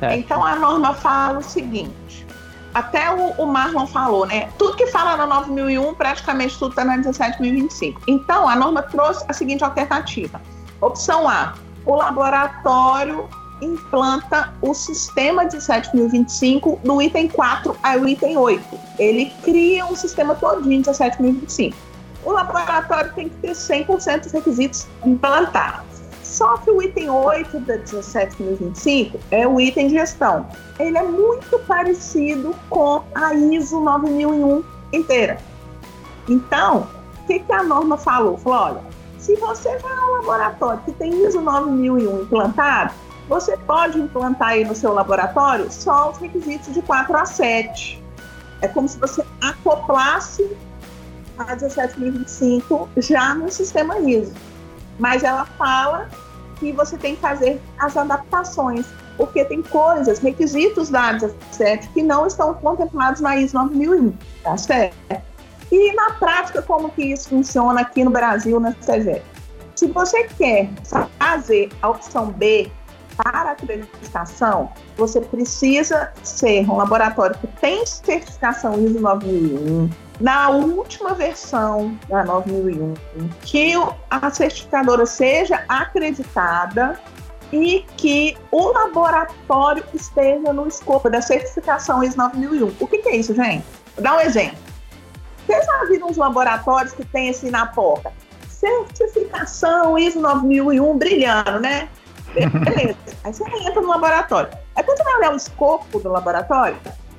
É. Então a norma fala o seguinte: até o, o, Marlon falou, né? Tudo que fala na 9001, praticamente tudo está na 17025. Então a norma trouxe a seguinte alternativa: opção A, o laboratório implanta o sistema 17025 no item 4 ao item 8. Ele cria um sistema todinho 17025. O laboratório tem que ter 100% dos requisitos implantados. Só que o item 8 da 17025 é o item de gestão. Ele é muito parecido com a ISO 9001 inteira. Então, o que, que a norma falou? Falou, olha, se você vai ao laboratório que tem ISO 9001 implantado, você pode implantar aí no seu laboratório só os requisitos de 4 a 7. É como se você acoplasse a 17025 já no sistema ISO. Mas ela fala que você tem que fazer as adaptações, porque tem coisas, requisitos da 17 que não estão contemplados na ISO 9001, tá certo? E na prática, como que isso funciona aqui no Brasil, na CGE? Se você quer fazer a opção B, para a acreditação, você precisa ser um laboratório que tem certificação ISO 9001, na última versão da 9001, que a certificadora seja acreditada e que o laboratório esteja no escopo da certificação ISO 9001. O que, que é isso, gente? Vou dar um exemplo. Vocês já viram uns laboratórios que tem assim na porta? Certificação ISO 9001 brilhando, né? Beleza. Aí você entra no laboratório. Aí quando você vai olhar o escopo do laboratório,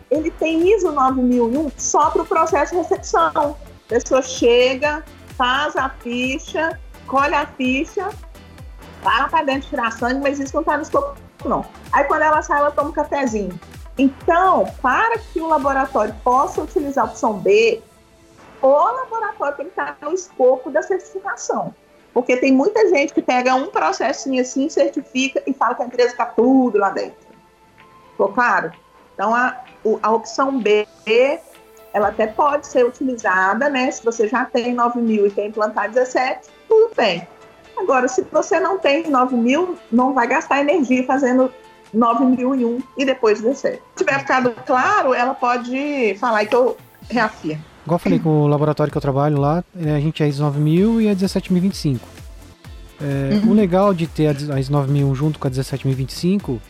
ele tem ISO 9001 só para o processo de recepção. A pessoa chega, faz a ficha, colhe a ficha, para para dentro tirar sangue, mas isso não está no escopo, não. Aí quando ela sai, ela toma um cafezinho. Então, para que o laboratório possa utilizar a opção B, o laboratório tem que estar no escopo da certificação. Porque tem muita gente que pega um processinho assim, certifica e fala que a empresa está tudo lá dentro. Ficou claro? Então, a, a opção B, ela até pode ser utilizada, né? Se você já tem 9 mil e quer implantar 17, tudo bem. Agora, se você não tem 9 mil, não vai gastar energia fazendo 9 mil em um e depois 17. Se tiver ficado claro, ela pode falar que eu reafirmo. Igual eu falei com o laboratório que eu trabalho lá, é, a gente é ISO 9000 e a 17025. É, uhum. O legal de ter a ISO 9001 junto com a 17025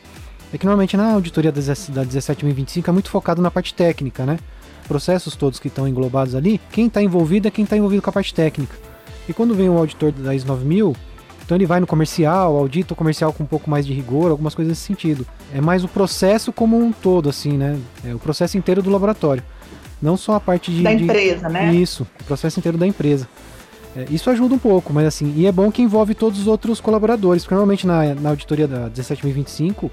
é que normalmente na auditoria da 17025 é muito focado na parte técnica, né? Processos todos que estão englobados ali, quem está envolvido é quem está envolvido com a parte técnica. E quando vem o auditor da ISO 9000, então ele vai no comercial, audita o comercial com um pouco mais de rigor, algumas coisas nesse sentido. É mais o processo como um todo, assim, né? É o processo inteiro do laboratório. Não só a parte de. Da empresa, de... né? Isso, o processo inteiro da empresa. É, isso ajuda um pouco, mas assim, e é bom que envolve todos os outros colaboradores, porque normalmente na, na auditoria da 17025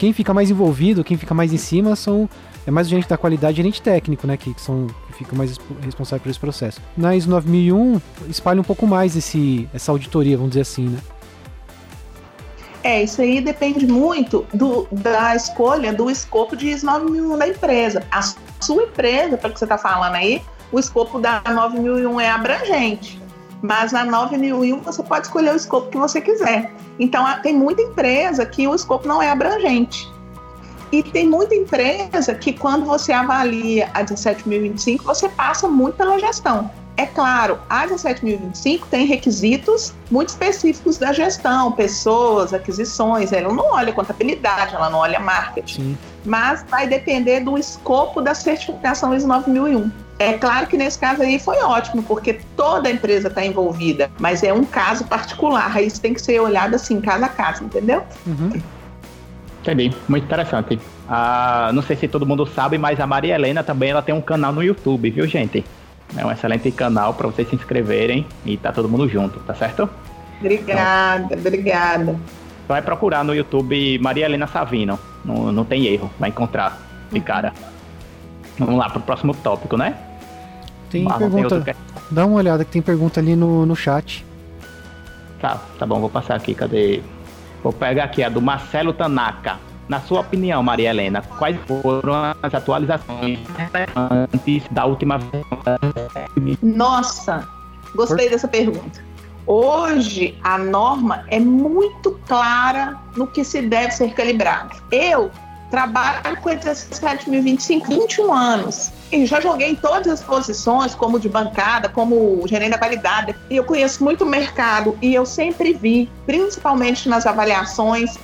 quem fica mais envolvido, quem fica mais em cima são é mais o gerente da qualidade e gerente técnico, né, que, que são que ficam mais responsáveis por esse processo. Na ISO 9001 espalha um pouco mais esse essa auditoria, vamos dizer assim, né? É, isso aí depende muito do, da escolha do escopo de ISO 9001 da empresa. A sua empresa, pelo que você está falando aí, o escopo da 9001 é abrangente. Mas na 9001 você pode escolher o escopo que você quiser. Então tem muita empresa que o escopo não é abrangente. E tem muita empresa que quando você avalia a 17025, você passa muito pela gestão. É claro, a 17025 tem requisitos muito específicos da gestão, pessoas, aquisições, ela não olha contabilidade, ela não olha marketing. Sim. Mas vai depender do escopo da certificação ISO 9001. É claro que nesse caso aí foi ótimo, porque toda a empresa está envolvida, mas é um caso particular, aí isso tem que ser olhado assim, caso a caso, entendeu? Uhum. Entendi, muito interessante. Ah, não sei se todo mundo sabe, mas a Maria Helena também ela tem um canal no YouTube, viu, gente? É um excelente canal para vocês se inscreverem e tá todo mundo junto, tá certo? Obrigada, então, obrigada. Vai procurar no YouTube Maria Helena Savino, não, não tem erro, vai encontrar de uhum. cara. Vamos lá pro próximo tópico, né? Tem pergunta. Tem Dá uma olhada que tem pergunta ali no, no chat. Tá, tá bom, vou passar aqui. Cadê? Vou pegar aqui a do Marcelo Tanaka. Na sua opinião, Maria Helena, quais foram as atualizações antes da última Nossa, gostei dessa pergunta. Hoje a norma é muito clara no que se deve ser calibrado. Eu trabalho com a 17.025 21 anos e já joguei em todas as posições, como de bancada, como gerente da qualidade. E eu conheço muito o mercado e eu sempre vi, principalmente nas avaliações,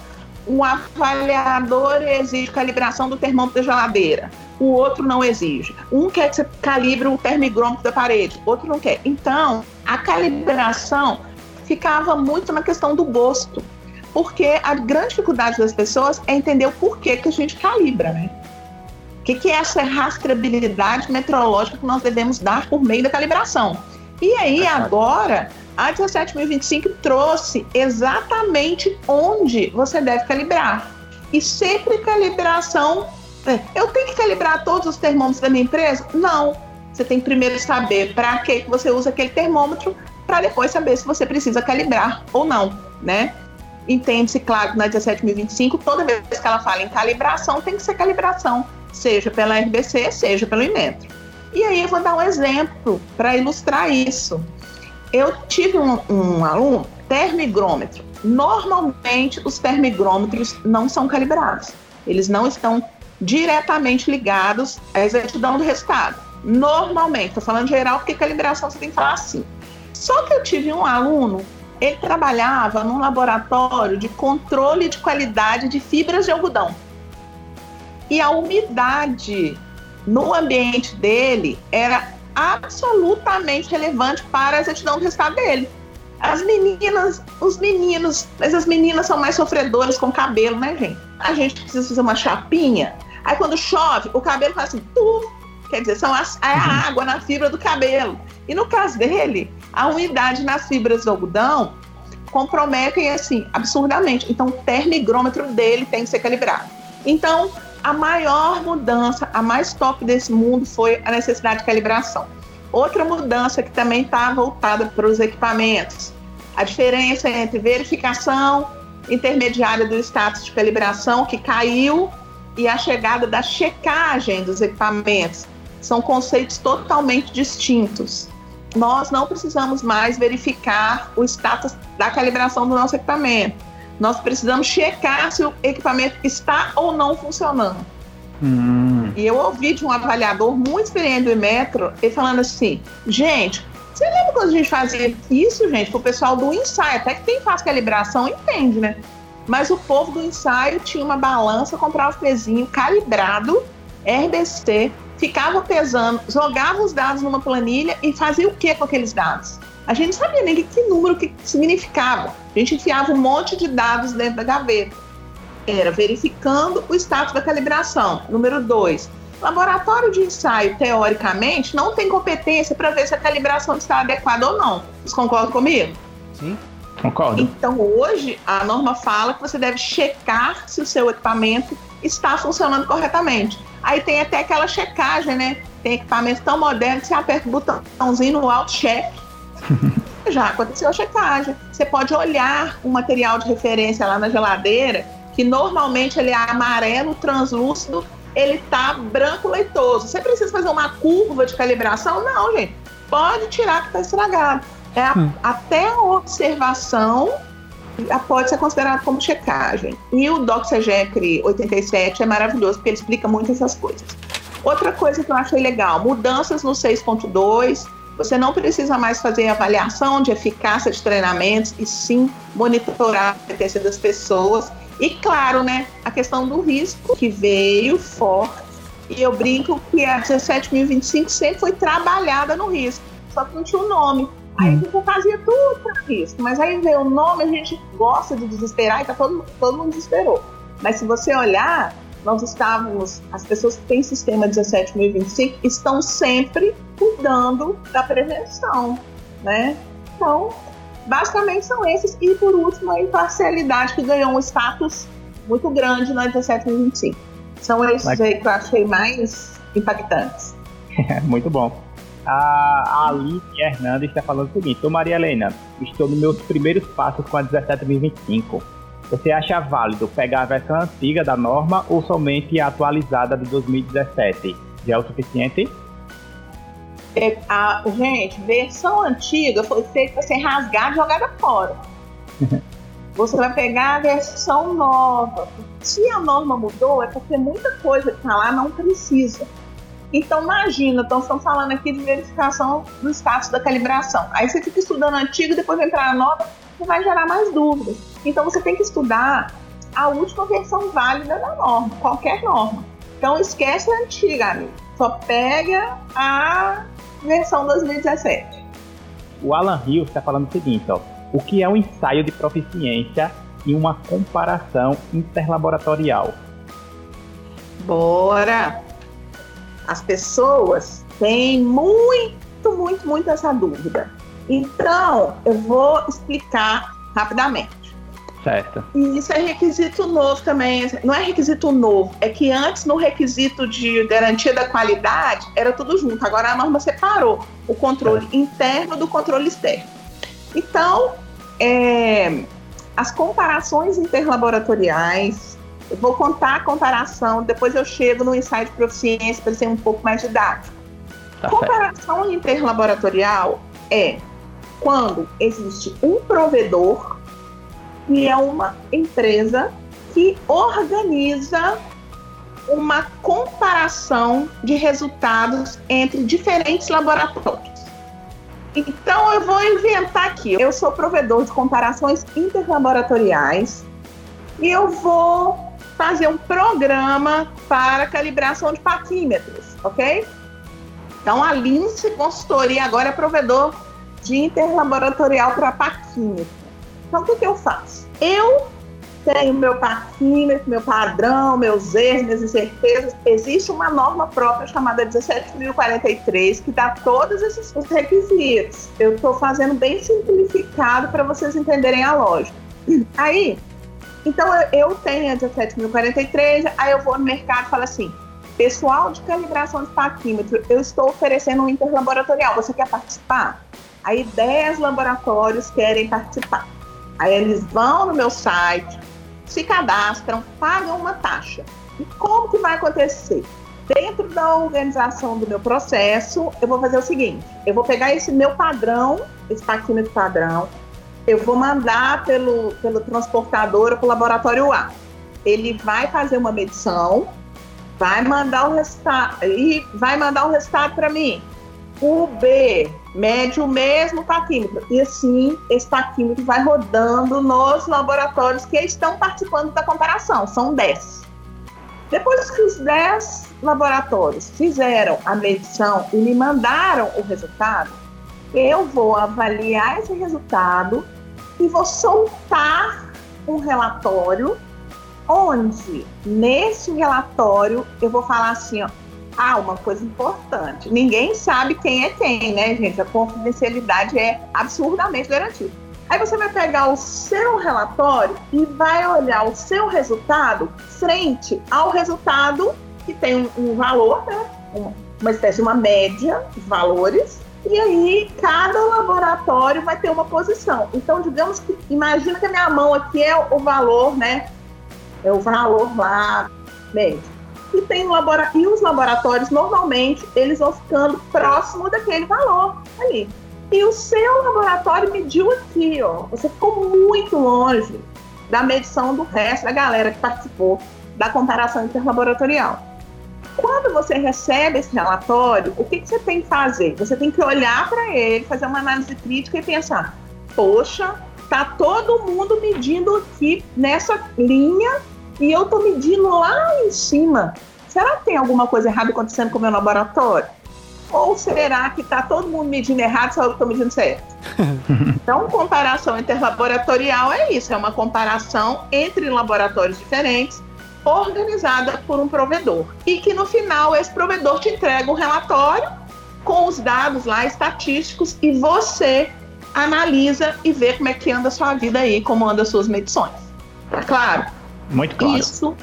um avaliador exige calibração do termômetro da geladeira, o outro não exige. Um quer que você calibre o termigrômetro da parede, outro não quer. Então, a calibração ficava muito na questão do gosto, porque a grande dificuldade das pessoas é entender o porquê que a gente calibra, né? que, que é essa rastreabilidade meteorológica que nós devemos dar por meio da calibração? E aí, agora, a 17025 trouxe exatamente onde você deve calibrar. E sempre calibração. É, eu tenho que calibrar todos os termômetros da minha empresa? Não. Você tem que primeiro saber para que você usa aquele termômetro, para depois saber se você precisa calibrar ou não, né? Entende-se, claro, na 17025, toda vez que ela fala em calibração, tem que ser calibração seja pela RBC, seja pelo Inmetro. E aí eu vou dar um exemplo para ilustrar isso. Eu tive um, um aluno, termigrômetro, Normalmente, os termigrômetros não são calibrados. Eles não estão diretamente ligados à exatidão do resultado. Normalmente, estou falando geral porque calibração você tem que falar assim. Só que eu tive um aluno, ele trabalhava num laboratório de controle de qualidade de fibras de algodão. E a umidade no ambiente dele era absolutamente relevante para a exatidão do resultado dele. As meninas, os meninos, mas as meninas são mais sofredoras com cabelo, né, gente? A gente precisa fazer uma chapinha. Aí quando chove, o cabelo faz assim, tu, quer dizer, são as, é a uhum. água na fibra do cabelo. E no caso dele, a umidade nas fibras do algodão comprometem assim absurdamente. Então, o termigrômetro dele tem que ser calibrado. Então, a maior mudança, a mais top desse mundo foi a necessidade de calibração. Outra mudança que também está voltada para os equipamentos, a diferença entre verificação intermediária do status de calibração, que caiu, e a chegada da checagem dos equipamentos. São conceitos totalmente distintos. Nós não precisamos mais verificar o status da calibração do nosso equipamento. Nós precisamos checar se o equipamento está ou não funcionando. Hum. E eu ouvi de um avaliador muito experiente do Metro, ele falando assim: gente, você lembra quando a gente fazia isso, gente, pro pessoal do ensaio? Até que quem faz calibração entende, né? Mas o povo do ensaio tinha uma balança, comprava o pezinho calibrado, RBC, ficava pesando, jogava os dados numa planilha e fazia o que com aqueles dados? A gente não sabia nem que número que significava. A gente enfiava um monte de dados dentro da gaveta. Era verificando o status da calibração. Número dois, laboratório de ensaio, teoricamente, não tem competência para ver se a calibração está adequada ou não. Vocês concordam comigo? Sim. Concordo. Então, hoje, a norma fala que você deve checar se o seu equipamento está funcionando corretamente. Aí tem até aquela checagem, né? Tem equipamento tão moderno que você aperta o botãozinho no auto check. *laughs* Já aconteceu a checagem. Você pode olhar o material de referência lá na geladeira, que normalmente ele é amarelo translúcido, ele tá branco leitoso. Você precisa fazer uma curva de calibração? Não, gente. Pode tirar que está estragado. É a, hum. Até a observação pode ser considerado como checagem. E o DoxaGECRE 87 é maravilhoso, porque ele explica muito essas coisas. Outra coisa que eu achei legal, mudanças no 6.2, você não precisa mais fazer avaliação de eficácia de treinamentos, e sim monitorar a competência das pessoas. E claro, né, a questão do risco, que veio forte, e eu brinco que a 17.025 sempre foi trabalhada no risco, só que não tinha o um nome. Aí a gente fazia tudo para risco, mas aí veio o nome, a gente gosta de desesperar e tá todo, todo mundo desesperou. Mas se você olhar, nós estávamos, as pessoas que têm sistema 17.025 estão sempre cuidando da prevenção, né? Então, basicamente são esses. E por último, a imparcialidade que ganhou um status muito grande na 17.025. São esses aí que eu achei mais impactantes. *laughs* muito bom. A Alice Hernandes está falando o seguinte: Ô Maria Helena, estou nos meus primeiros passos com a 17.025. Você acha válido pegar a versão antiga da norma ou somente a atualizada de 2017? Já é o suficiente? É, a, gente, versão antiga foi feita para ser rasgada e jogada fora. *laughs* Você vai pegar a versão nova. Se a norma mudou, é porque muita coisa que está lá não precisa. Então, imagina, então estamos falando aqui de verificação do status da calibração. Aí você fica estudando antigo, depois entrar na nova, você vai gerar mais dúvidas. Então, você tem que estudar a última versão válida da norma, qualquer norma. Então, esquece a antiga, amigo. Só pega a versão 2017. O Alan Hill está falando o seguinte, ó. O que é um ensaio de proficiência e uma comparação interlaboratorial? Bora! As pessoas têm muito, muito, muito essa dúvida. Então, eu vou explicar rapidamente. Certo. E isso é requisito novo também. Não é requisito novo, é que antes no requisito de garantia da qualidade era tudo junto. Agora a norma separou o controle interno do controle externo. Então, é, as comparações interlaboratoriais eu vou contar a comparação, depois eu chego no ensaio de proficiência para ser um pouco mais didático. Tá comparação certo. interlaboratorial é quando existe um provedor e é uma empresa que organiza uma comparação de resultados entre diferentes laboratórios. Então eu vou inventar aqui. Eu sou provedor de comparações interlaboratoriais e eu vou fazer um programa para calibração de paquímetros, ok? Então a Lince Consultoria agora é provedor de interlaboratorial para paquímetro. Então o que, que eu faço? Eu tenho meu paquímetro, meu padrão, meus erros, minhas incertezas. Existe uma norma própria chamada 17.043 que dá todos esses requisitos. Eu estou fazendo bem simplificado para vocês entenderem a lógica. *clears throat* Aí, então eu, tenho a 17.043, aí eu vou no mercado e falo assim, pessoal de calibração de paquímetro, eu estou oferecendo um interlaboratorial, você quer participar? Aí 10 laboratórios querem participar. Aí eles vão no meu site, se cadastram, pagam uma taxa. E como que vai acontecer? Dentro da organização do meu processo, eu vou fazer o seguinte: eu vou pegar esse meu padrão, esse paquímetro padrão, eu vou mandar pelo, pelo transportador para o laboratório A. Ele vai fazer uma medição, vai mandar o resultado e vai mandar o resultado para mim. O B mede o mesmo paquímetro. E assim, esse paquímetro vai rodando nos laboratórios que estão participando da comparação. São 10. Depois que os 10 laboratórios fizeram a medição e me mandaram o resultado, eu vou avaliar esse resultado e vou soltar um relatório onde, nesse relatório, eu vou falar assim, ó, ah, uma coisa importante. Ninguém sabe quem é quem, né, gente? A confidencialidade é absurdamente garantida. Aí você vai pegar o seu relatório e vai olhar o seu resultado frente ao resultado que tem um, um valor, né? Uma, uma espécie uma média de valores. E aí cada laboratório vai ter uma posição. Então, digamos que imagina que a minha mão aqui é o valor, né? É o valor lá médio e tem um e os laboratórios normalmente eles vão ficando próximo daquele valor ali. E o seu laboratório mediu aqui, ó. Você ficou muito longe da medição do resto da galera que participou da comparação interlaboratorial. Quando você recebe esse relatório, o que, que você tem que fazer? Você tem que olhar para ele, fazer uma análise crítica e pensar: poxa, tá todo mundo medindo aqui nessa linha e eu tô medindo lá em cima. Será que tem alguma coisa errada acontecendo com o meu laboratório? Ou será que está todo mundo medindo errado, só eu estou medindo certo? *laughs* então, comparação interlaboratorial é isso, é uma comparação entre laboratórios diferentes, organizada por um provedor. E que no final esse provedor te entrega um relatório com os dados lá estatísticos e você analisa e vê como é que anda a sua vida aí, como anda as suas medições. Tá claro? Muito claro. Isso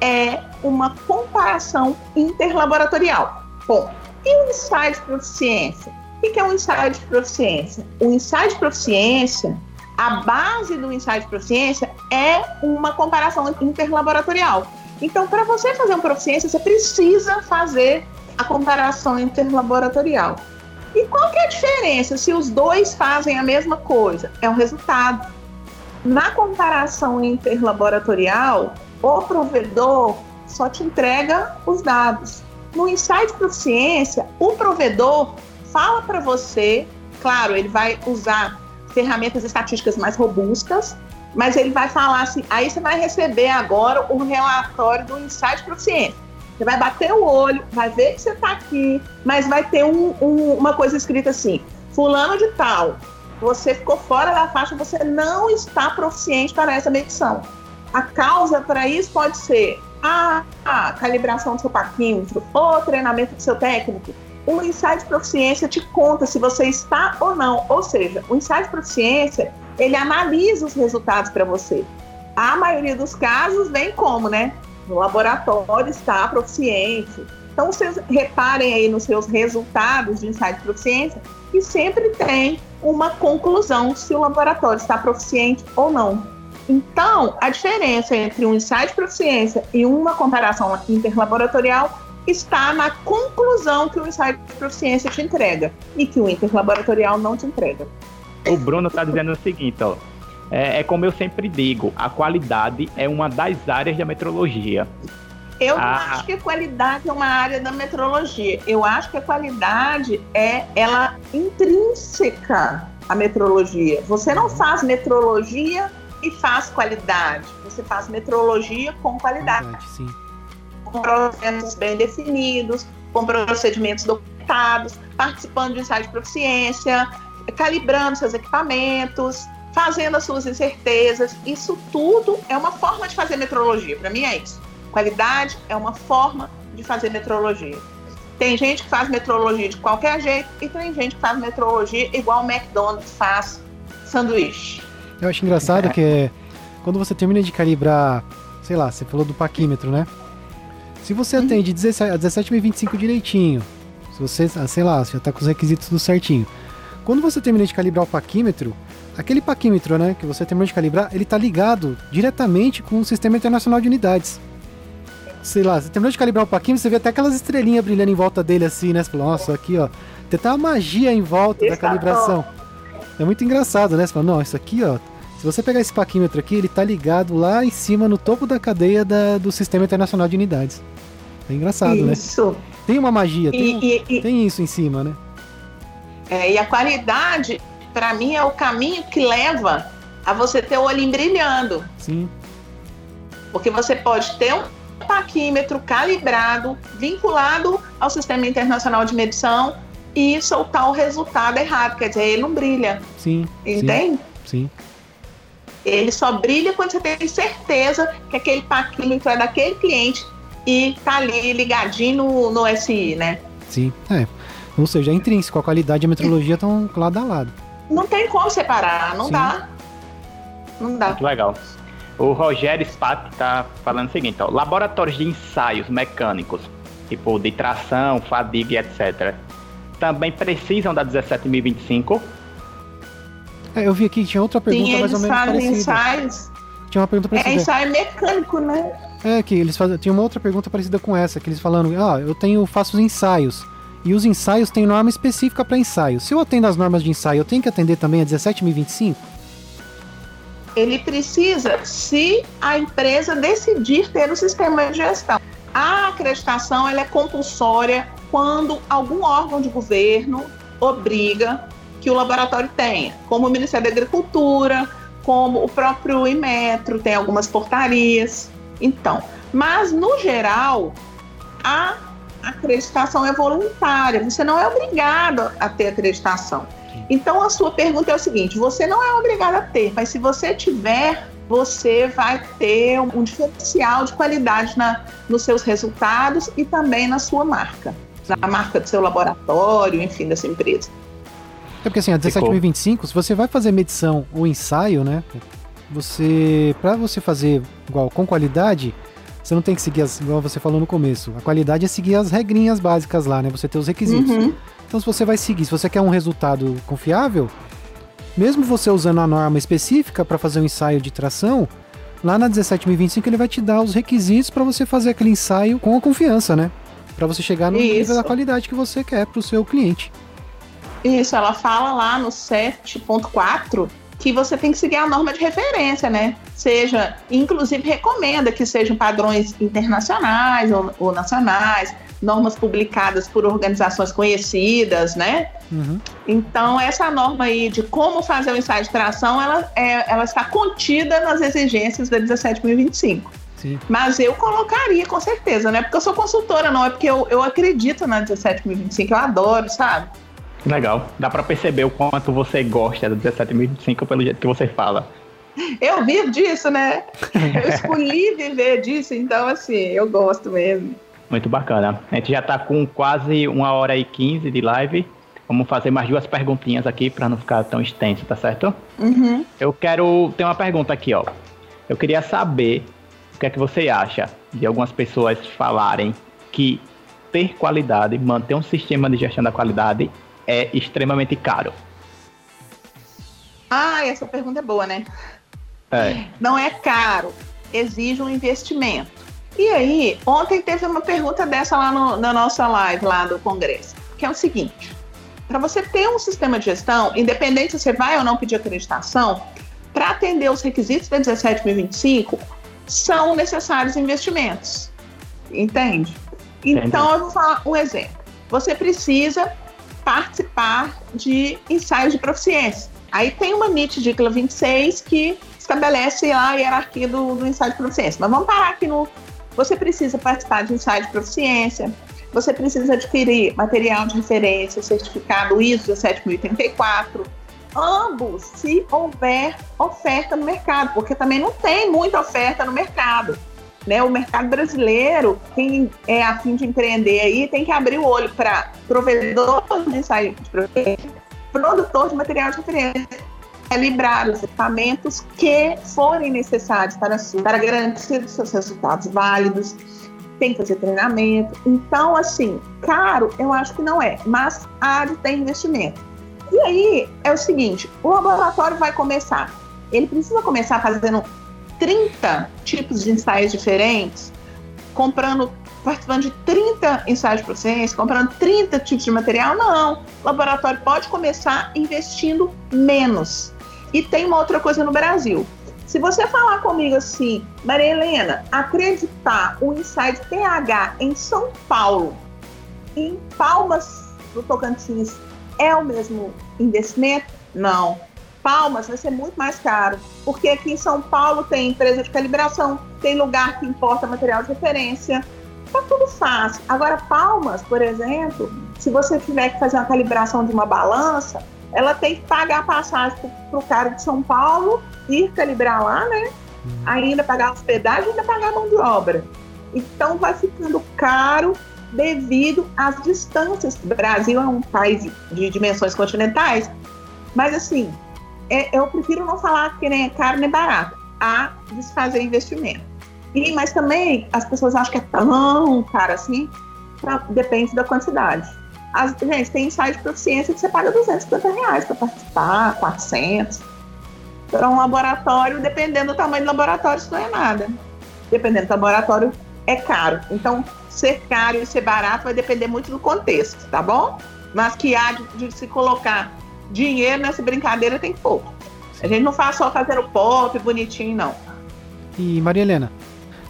é uma comparação interlaboratorial. Bom, e o ensaio de proficiência? O que é um ensaio de proficiência? O ensaio de proficiência, a base do ensaio de proficiência é uma comparação interlaboratorial. Então, para você fazer uma proficiência, você precisa fazer a comparação interlaboratorial. E qual que é a diferença se os dois fazem a mesma coisa? É o resultado. Na comparação interlaboratorial, o provedor só te entrega os dados. No Insight Proficiência, o provedor fala para você, claro, ele vai usar ferramentas estatísticas mais robustas, mas ele vai falar assim, aí você vai receber agora o relatório do Insight Proficiência. Você vai bater o olho, vai ver que você está aqui, mas vai ter um, um, uma coisa escrita assim, fulano de tal, você ficou fora da faixa, você não está proficiente para essa medição. A causa para isso pode ser a, a calibração do seu parquímetro, ou treinamento do seu técnico. O insight de proficiência te conta se você está ou não. Ou seja, o insight de proficiência, ele analisa os resultados para você. A maioria dos casos vem como, né? No laboratório está proficiente. Então, vocês reparem aí nos seus resultados de insight de proficiência que sempre tem uma conclusão se o laboratório está proficiente ou não. Então, a diferença entre um ensaio de proficiência e uma comparação interlaboratorial está na conclusão que o ensaio de proficiência te entrega e que o interlaboratorial não te entrega. O Bruno está dizendo o seguinte, ó. É, é como eu sempre digo, a qualidade é uma das áreas da metrologia. Eu não ah. acho que a qualidade é uma área da metrologia. Eu acho que a qualidade é ela intrínseca à metrologia. Você não faz metrologia e faz qualidade. Você faz metrologia com qualidade. sim. Com processos bem definidos, com procedimentos documentados, participando de ensaio de proficiência, calibrando seus equipamentos, fazendo as suas incertezas. Isso tudo é uma forma de fazer metrologia. Para mim é isso. Qualidade é uma forma de fazer metrologia. Tem gente que faz metrologia de qualquer jeito e tem gente que faz metrologia igual o McDonald's faz sanduíche. Eu acho engraçado é. que quando você termina de calibrar, sei lá, você falou do paquímetro, né? Se você uhum. atende 17, a 17.025 direitinho, se você, ah, sei lá, já está com os requisitos tudo certinho. Quando você termina de calibrar o paquímetro, aquele paquímetro, né, que você terminou de calibrar, ele está ligado diretamente com o Sistema Internacional de Unidades. Sei lá, você terminou de calibrar o paquímetro, você vê até aquelas estrelinhas brilhando em volta dele assim, né? Você fala, nossa, aqui ó, tem até uma magia em volta da calibração. É muito engraçado, né? Você fala, não, isso aqui ó, se você pegar esse paquímetro aqui, ele tá ligado lá em cima, no topo da cadeia da, do Sistema Internacional de Unidades. É engraçado, isso. né? Isso. Tem uma magia, tem, e, e, tem isso em cima, né? É, e a qualidade, para mim, é o caminho que leva a você ter o olhinho brilhando. Sim. Porque você pode ter um paquímetro calibrado, vinculado ao Sistema Internacional de Medição e soltar o resultado errado, quer dizer, ele não brilha. Sim. Entende? Sim. sim. Ele só brilha quando você tem certeza que aquele paquímetro é daquele cliente e tá ali ligadinho no, no SI, né? Sim, é. Ou seja, é intrínseco, a qualidade e a metrologia estão lado a lado. Não tem como separar, não Sim. dá. Não dá. Muito legal. O Rogério Spat tá falando o seguinte, ó, laboratórios de ensaios mecânicos, tipo de tração, fadiga, etc. Também precisam da 17025 é, eu vi aqui que tinha outra pergunta Sim, mais ou menos parecida. ensaios. Tinha uma pergunta parecida. É ensaio mecânico, né? É, que eles fazem. Tinha uma outra pergunta parecida com essa, que eles falando, ah, eu tenho, faço os ensaios. E os ensaios têm norma específica para ensaio. Se eu atendo as normas de ensaio, eu tenho que atender também a 17.025? Ele precisa, se a empresa decidir ter um sistema de gestão. A acreditação ela é compulsória quando algum órgão de governo obriga que o laboratório tenha, como o Ministério da Agricultura, como o próprio Imetro, tem algumas portarias. Então, mas no geral, a acreditação é voluntária, você não é obrigado a ter acreditação. Então, a sua pergunta é o seguinte: você não é obrigado a ter, mas se você tiver, você vai ter um diferencial de qualidade na, nos seus resultados e também na sua marca, na marca do seu laboratório, enfim, dessa empresa. É porque assim, a 17.025, se você vai fazer medição ou ensaio, né? Você, para você fazer igual com qualidade, você não tem que seguir as, igual você falou no começo. A qualidade é seguir as regrinhas básicas lá, né? Você ter os requisitos. Uhum. Então, se você vai seguir, se você quer um resultado confiável, mesmo você usando a norma específica para fazer um ensaio de tração, lá na 17.025 ele vai te dar os requisitos para você fazer aquele ensaio com a confiança, né? Para você chegar no Isso. nível da qualidade que você quer para o seu cliente. Isso, ela fala lá no 7.4 que você tem que seguir a norma de referência, né? Seja, inclusive recomenda que sejam padrões internacionais ou, ou nacionais, normas publicadas por organizações conhecidas, né? Uhum. Então, essa norma aí de como fazer o ensaio de tração, ela, é, ela está contida nas exigências da 17.025. Sim. Mas eu colocaria com certeza, né? Porque eu sou consultora, não é porque eu, eu acredito na 17.025, eu adoro, sabe? Legal. Dá para perceber o quanto você gosta do 17.025 pelo jeito que você fala. Eu vivo disso, né? *laughs* Eu escolhi viver disso, então assim, eu gosto mesmo. Muito bacana. A gente já tá com quase uma hora e quinze de live. Vamos fazer mais duas perguntinhas aqui para não ficar tão extenso, tá certo? Uhum. Eu quero. Tem uma pergunta aqui, ó. Eu queria saber o que é que você acha de algumas pessoas falarem que ter qualidade, manter um sistema de gestão da qualidade é extremamente caro? Ah, essa pergunta é boa, né? É. Não é caro, exige um investimento. E aí, ontem teve uma pergunta dessa lá no, na nossa live lá do Congresso, que é o seguinte: para você ter um sistema de gestão, independente se você vai ou não pedir acreditação, para atender os requisitos da 17.025, são necessários investimentos. Entende? Então, eu vou falar um exemplo. Você precisa participar de ensaios de proficiência. Aí tem uma NIT DICLA 26 que estabelece a hierarquia do, do ensaio de proficiência. Mas vamos parar aqui no. Você precisa participar de ensaio de proficiência, você precisa adquirir material de referência, certificado ISO 17084, ambos se houver oferta no mercado, porque também não tem muita oferta no mercado. Né? O mercado brasileiro, quem é afim de empreender aí, tem que abrir o olho para provedor de ensaio de produtor de material de referência calibrar os equipamentos que forem necessários para, para garantir os seus resultados válidos, tem que fazer treinamento. Então, assim, caro eu acho que não é, mas há de ter investimento. E aí é o seguinte: o laboratório vai começar, ele precisa começar fazendo 30 tipos de ensaios diferentes, comprando participando de 30 ensaios de processo, comprando 30 tipos de material. Não. O laboratório pode começar investindo menos. E tem uma outra coisa no Brasil. Se você falar comigo assim, Maria Helena, acreditar o Inside PH em São Paulo, em Palmas do Tocantins, é o mesmo investimento? Não. Palmas vai ser muito mais caro, porque aqui em São Paulo tem empresa de calibração, tem lugar que importa material de referência, tá tudo fácil. Agora, Palmas, por exemplo, se você tiver que fazer uma calibração de uma balança, ela tem que pagar a passagem para o cara de São Paulo, ir calibrar lá, né? Uhum. Ainda pagar hospedagem, ainda pagar mão de obra. Então vai ficando caro devido às distâncias. O Brasil é um país de dimensões continentais, mas assim, é, eu prefiro não falar que nem é caro nem barato, a desfazer investimento. E, mas também as pessoas acham que é tão caro assim, pra, depende da quantidade. As, gente, tem ensaio de proficiência que você paga 250 reais para participar, 400. Para um laboratório, dependendo do tamanho do laboratório, isso não é nada. Dependendo do laboratório, é caro. Então, ser caro e ser barato vai depender muito do contexto, tá bom? Mas que há de, de se colocar dinheiro nessa brincadeira tem pouco. A gente não faz só fazer o pop bonitinho, não. E Maria Helena,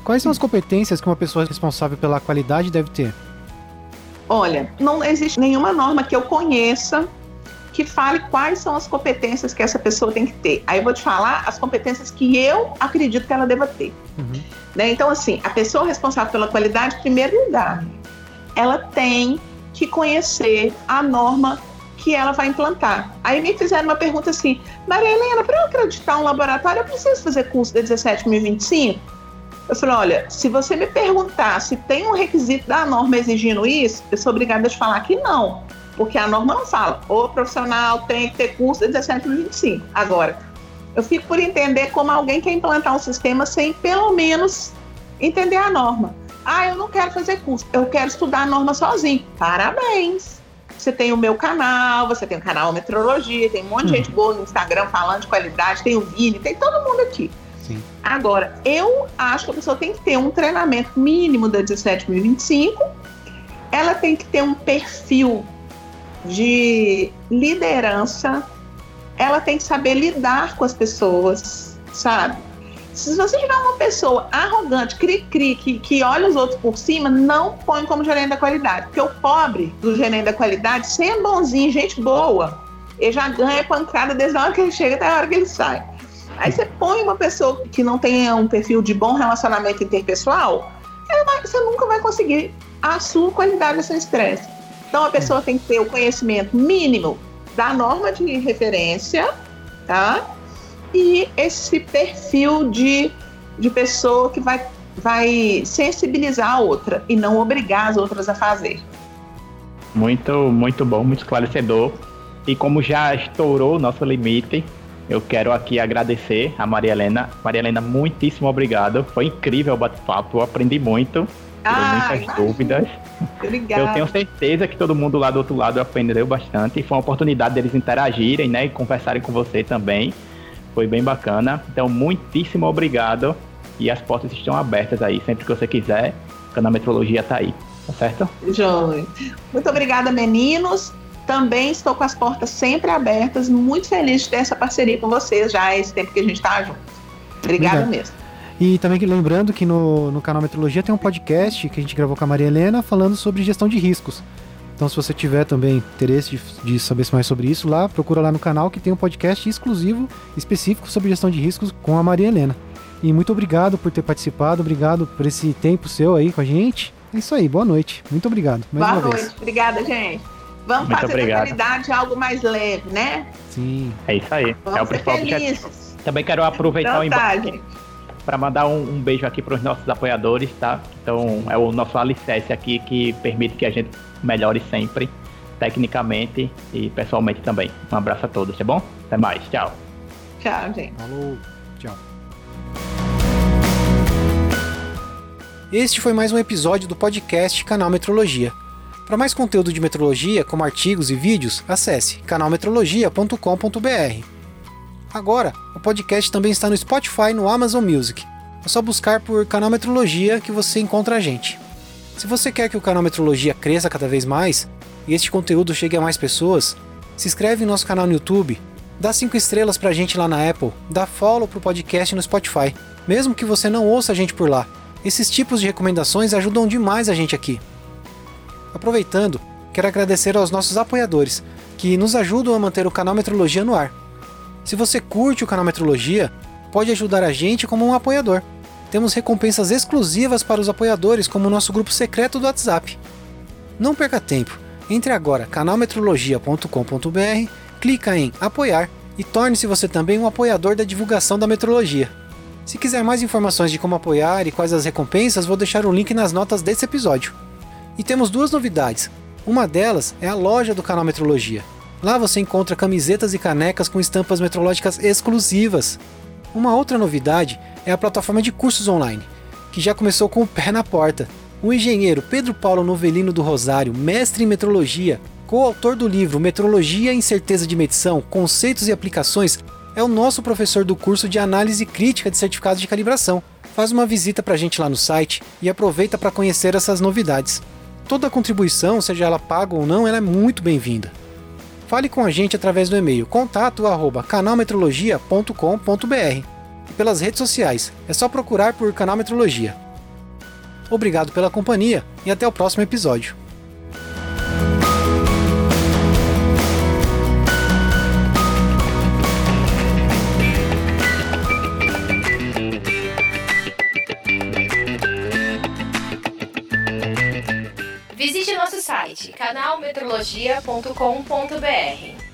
quais são as competências que uma pessoa responsável pela qualidade deve ter? Olha, não existe nenhuma norma que eu conheça que fale quais são as competências que essa pessoa tem que ter. Aí eu vou te falar as competências que eu acredito que ela deva ter. Uhum. Né? Então, assim, a pessoa responsável pela qualidade, em primeiro lugar, ela tem que conhecer a norma que ela vai implantar. Aí me fizeram uma pergunta assim, Maria Helena, para eu acreditar um laboratório, eu preciso fazer curso da 17.025? Eu falei, olha, se você me perguntar se tem um requisito da norma exigindo isso, eu sou obrigada a te falar que não. Porque a norma não fala, o profissional tem que ter curso de 17 Agora, eu fico por entender como alguém quer implantar um sistema sem pelo menos entender a norma. Ah, eu não quero fazer curso, eu quero estudar a norma sozinho. Parabéns! Você tem o meu canal, você tem o canal Metrologia, tem um monte de hum. gente boa no Instagram falando de qualidade, tem o Vini, tem todo mundo aqui. Sim. Agora, eu acho que a pessoa tem que ter um treinamento mínimo da 17.025, ela tem que ter um perfil de liderança, ela tem que saber lidar com as pessoas, sabe? Se você tiver uma pessoa arrogante, cri-cri, que, que olha os outros por cima, não põe como gerente da qualidade. Porque o pobre do gerente da qualidade, sendo bonzinho, gente boa, ele já ganha pancada desde a hora que ele chega até a hora que ele sai. Aí você põe uma pessoa que não tenha um perfil de bom relacionamento interpessoal, vai, você nunca vai conseguir a sua qualidade do seu estresse. Então a pessoa tem que ter o conhecimento mínimo da norma de referência, tá? E esse perfil de, de pessoa que vai, vai sensibilizar a outra e não obrigar as outras a fazer. Muito, muito bom, muito esclarecedor. E como já estourou o nosso limite, eu quero aqui agradecer a Maria Helena. Maria Helena, muitíssimo obrigado. Foi incrível o bate-papo, eu aprendi muito. Ah, muitas imagina. dúvidas. Obrigada. Eu tenho certeza que todo mundo lá do outro lado aprendeu bastante. Foi uma oportunidade deles interagirem, né? E conversarem com você também. Foi bem bacana. Então, muitíssimo obrigado. E as portas estão abertas aí. Sempre que você quiser, o canal Metrologia tá aí. Tá certo? Joia. Muito obrigada, meninos. Também estou com as portas sempre abertas, muito feliz de ter essa parceria com vocês já esse tempo que a gente está junto. Obrigada Obrigado. mesmo. E também lembrando que no, no canal Metrologia tem um podcast que a gente gravou com a Maria Helena falando sobre gestão de riscos. Então, se você tiver também interesse de, de saber mais sobre isso, lá procura lá no canal que tem um podcast exclusivo, específico sobre gestão de riscos com a Maria Helena. E muito obrigado por ter participado, obrigado por esse tempo seu aí com a gente. É isso aí, boa noite. Muito obrigado. Mais Boa uma noite. vez. Obrigada, gente. Vamos Muito fazer obrigado. da qualidade algo mais leve, né? Sim. É isso aí. Vamos é o ser principal objetivo. felizes. Também quero aproveitar o Então tá, embate gente. Para mandar um, um beijo aqui para os nossos apoiadores, tá? Então é o nosso alicerce aqui que permite que a gente melhore sempre, tecnicamente e pessoalmente também. Um abraço a todos, tá bom? Até mais, tchau. Tchau, gente. Falou. Tchau. Este foi mais um episódio do podcast Canal Metrologia. Para mais conteúdo de metrologia, como artigos e vídeos, acesse canalmetrologia.com.br. Agora, o podcast também está no Spotify e no Amazon Music. É só buscar por Canal Metrologia que você encontra a gente. Se você quer que o Canal Metrologia cresça cada vez mais e este conteúdo chegue a mais pessoas, se inscreve em nosso canal no YouTube, dá 5 estrelas pra gente lá na Apple, dá follow pro podcast no Spotify, mesmo que você não ouça a gente por lá. Esses tipos de recomendações ajudam demais a gente aqui. Aproveitando, quero agradecer aos nossos apoiadores, que nos ajudam a manter o canal Metrologia no ar. Se você curte o canal Metrologia, pode ajudar a gente como um apoiador. Temos recompensas exclusivas para os apoiadores, como o nosso grupo secreto do WhatsApp. Não perca tempo. Entre agora canalmetrologia.com.br, clica em apoiar e torne-se você também um apoiador da divulgação da metrologia. Se quiser mais informações de como apoiar e quais as recompensas, vou deixar o link nas notas desse episódio. E temos duas novidades. Uma delas é a loja do canal Metrologia. Lá você encontra camisetas e canecas com estampas metrológicas exclusivas. Uma outra novidade é a plataforma de cursos online, que já começou com o pé na porta. O engenheiro Pedro Paulo Novelino do Rosário, mestre em metrologia, coautor do livro Metrologia e Incerteza de Medição: Conceitos e Aplicações, é o nosso professor do curso de análise crítica de certificados de calibração. Faz uma visita pra gente lá no site e aproveita para conhecer essas novidades. Toda contribuição, seja ela paga ou não, ela é muito bem-vinda. Fale com a gente através do e-mail contato@canalmetrologia.com.br e pelas redes sociais. É só procurar por Canal Metrologia. Obrigado pela companhia e até o próximo episódio. Site canalmetrologia.com.br.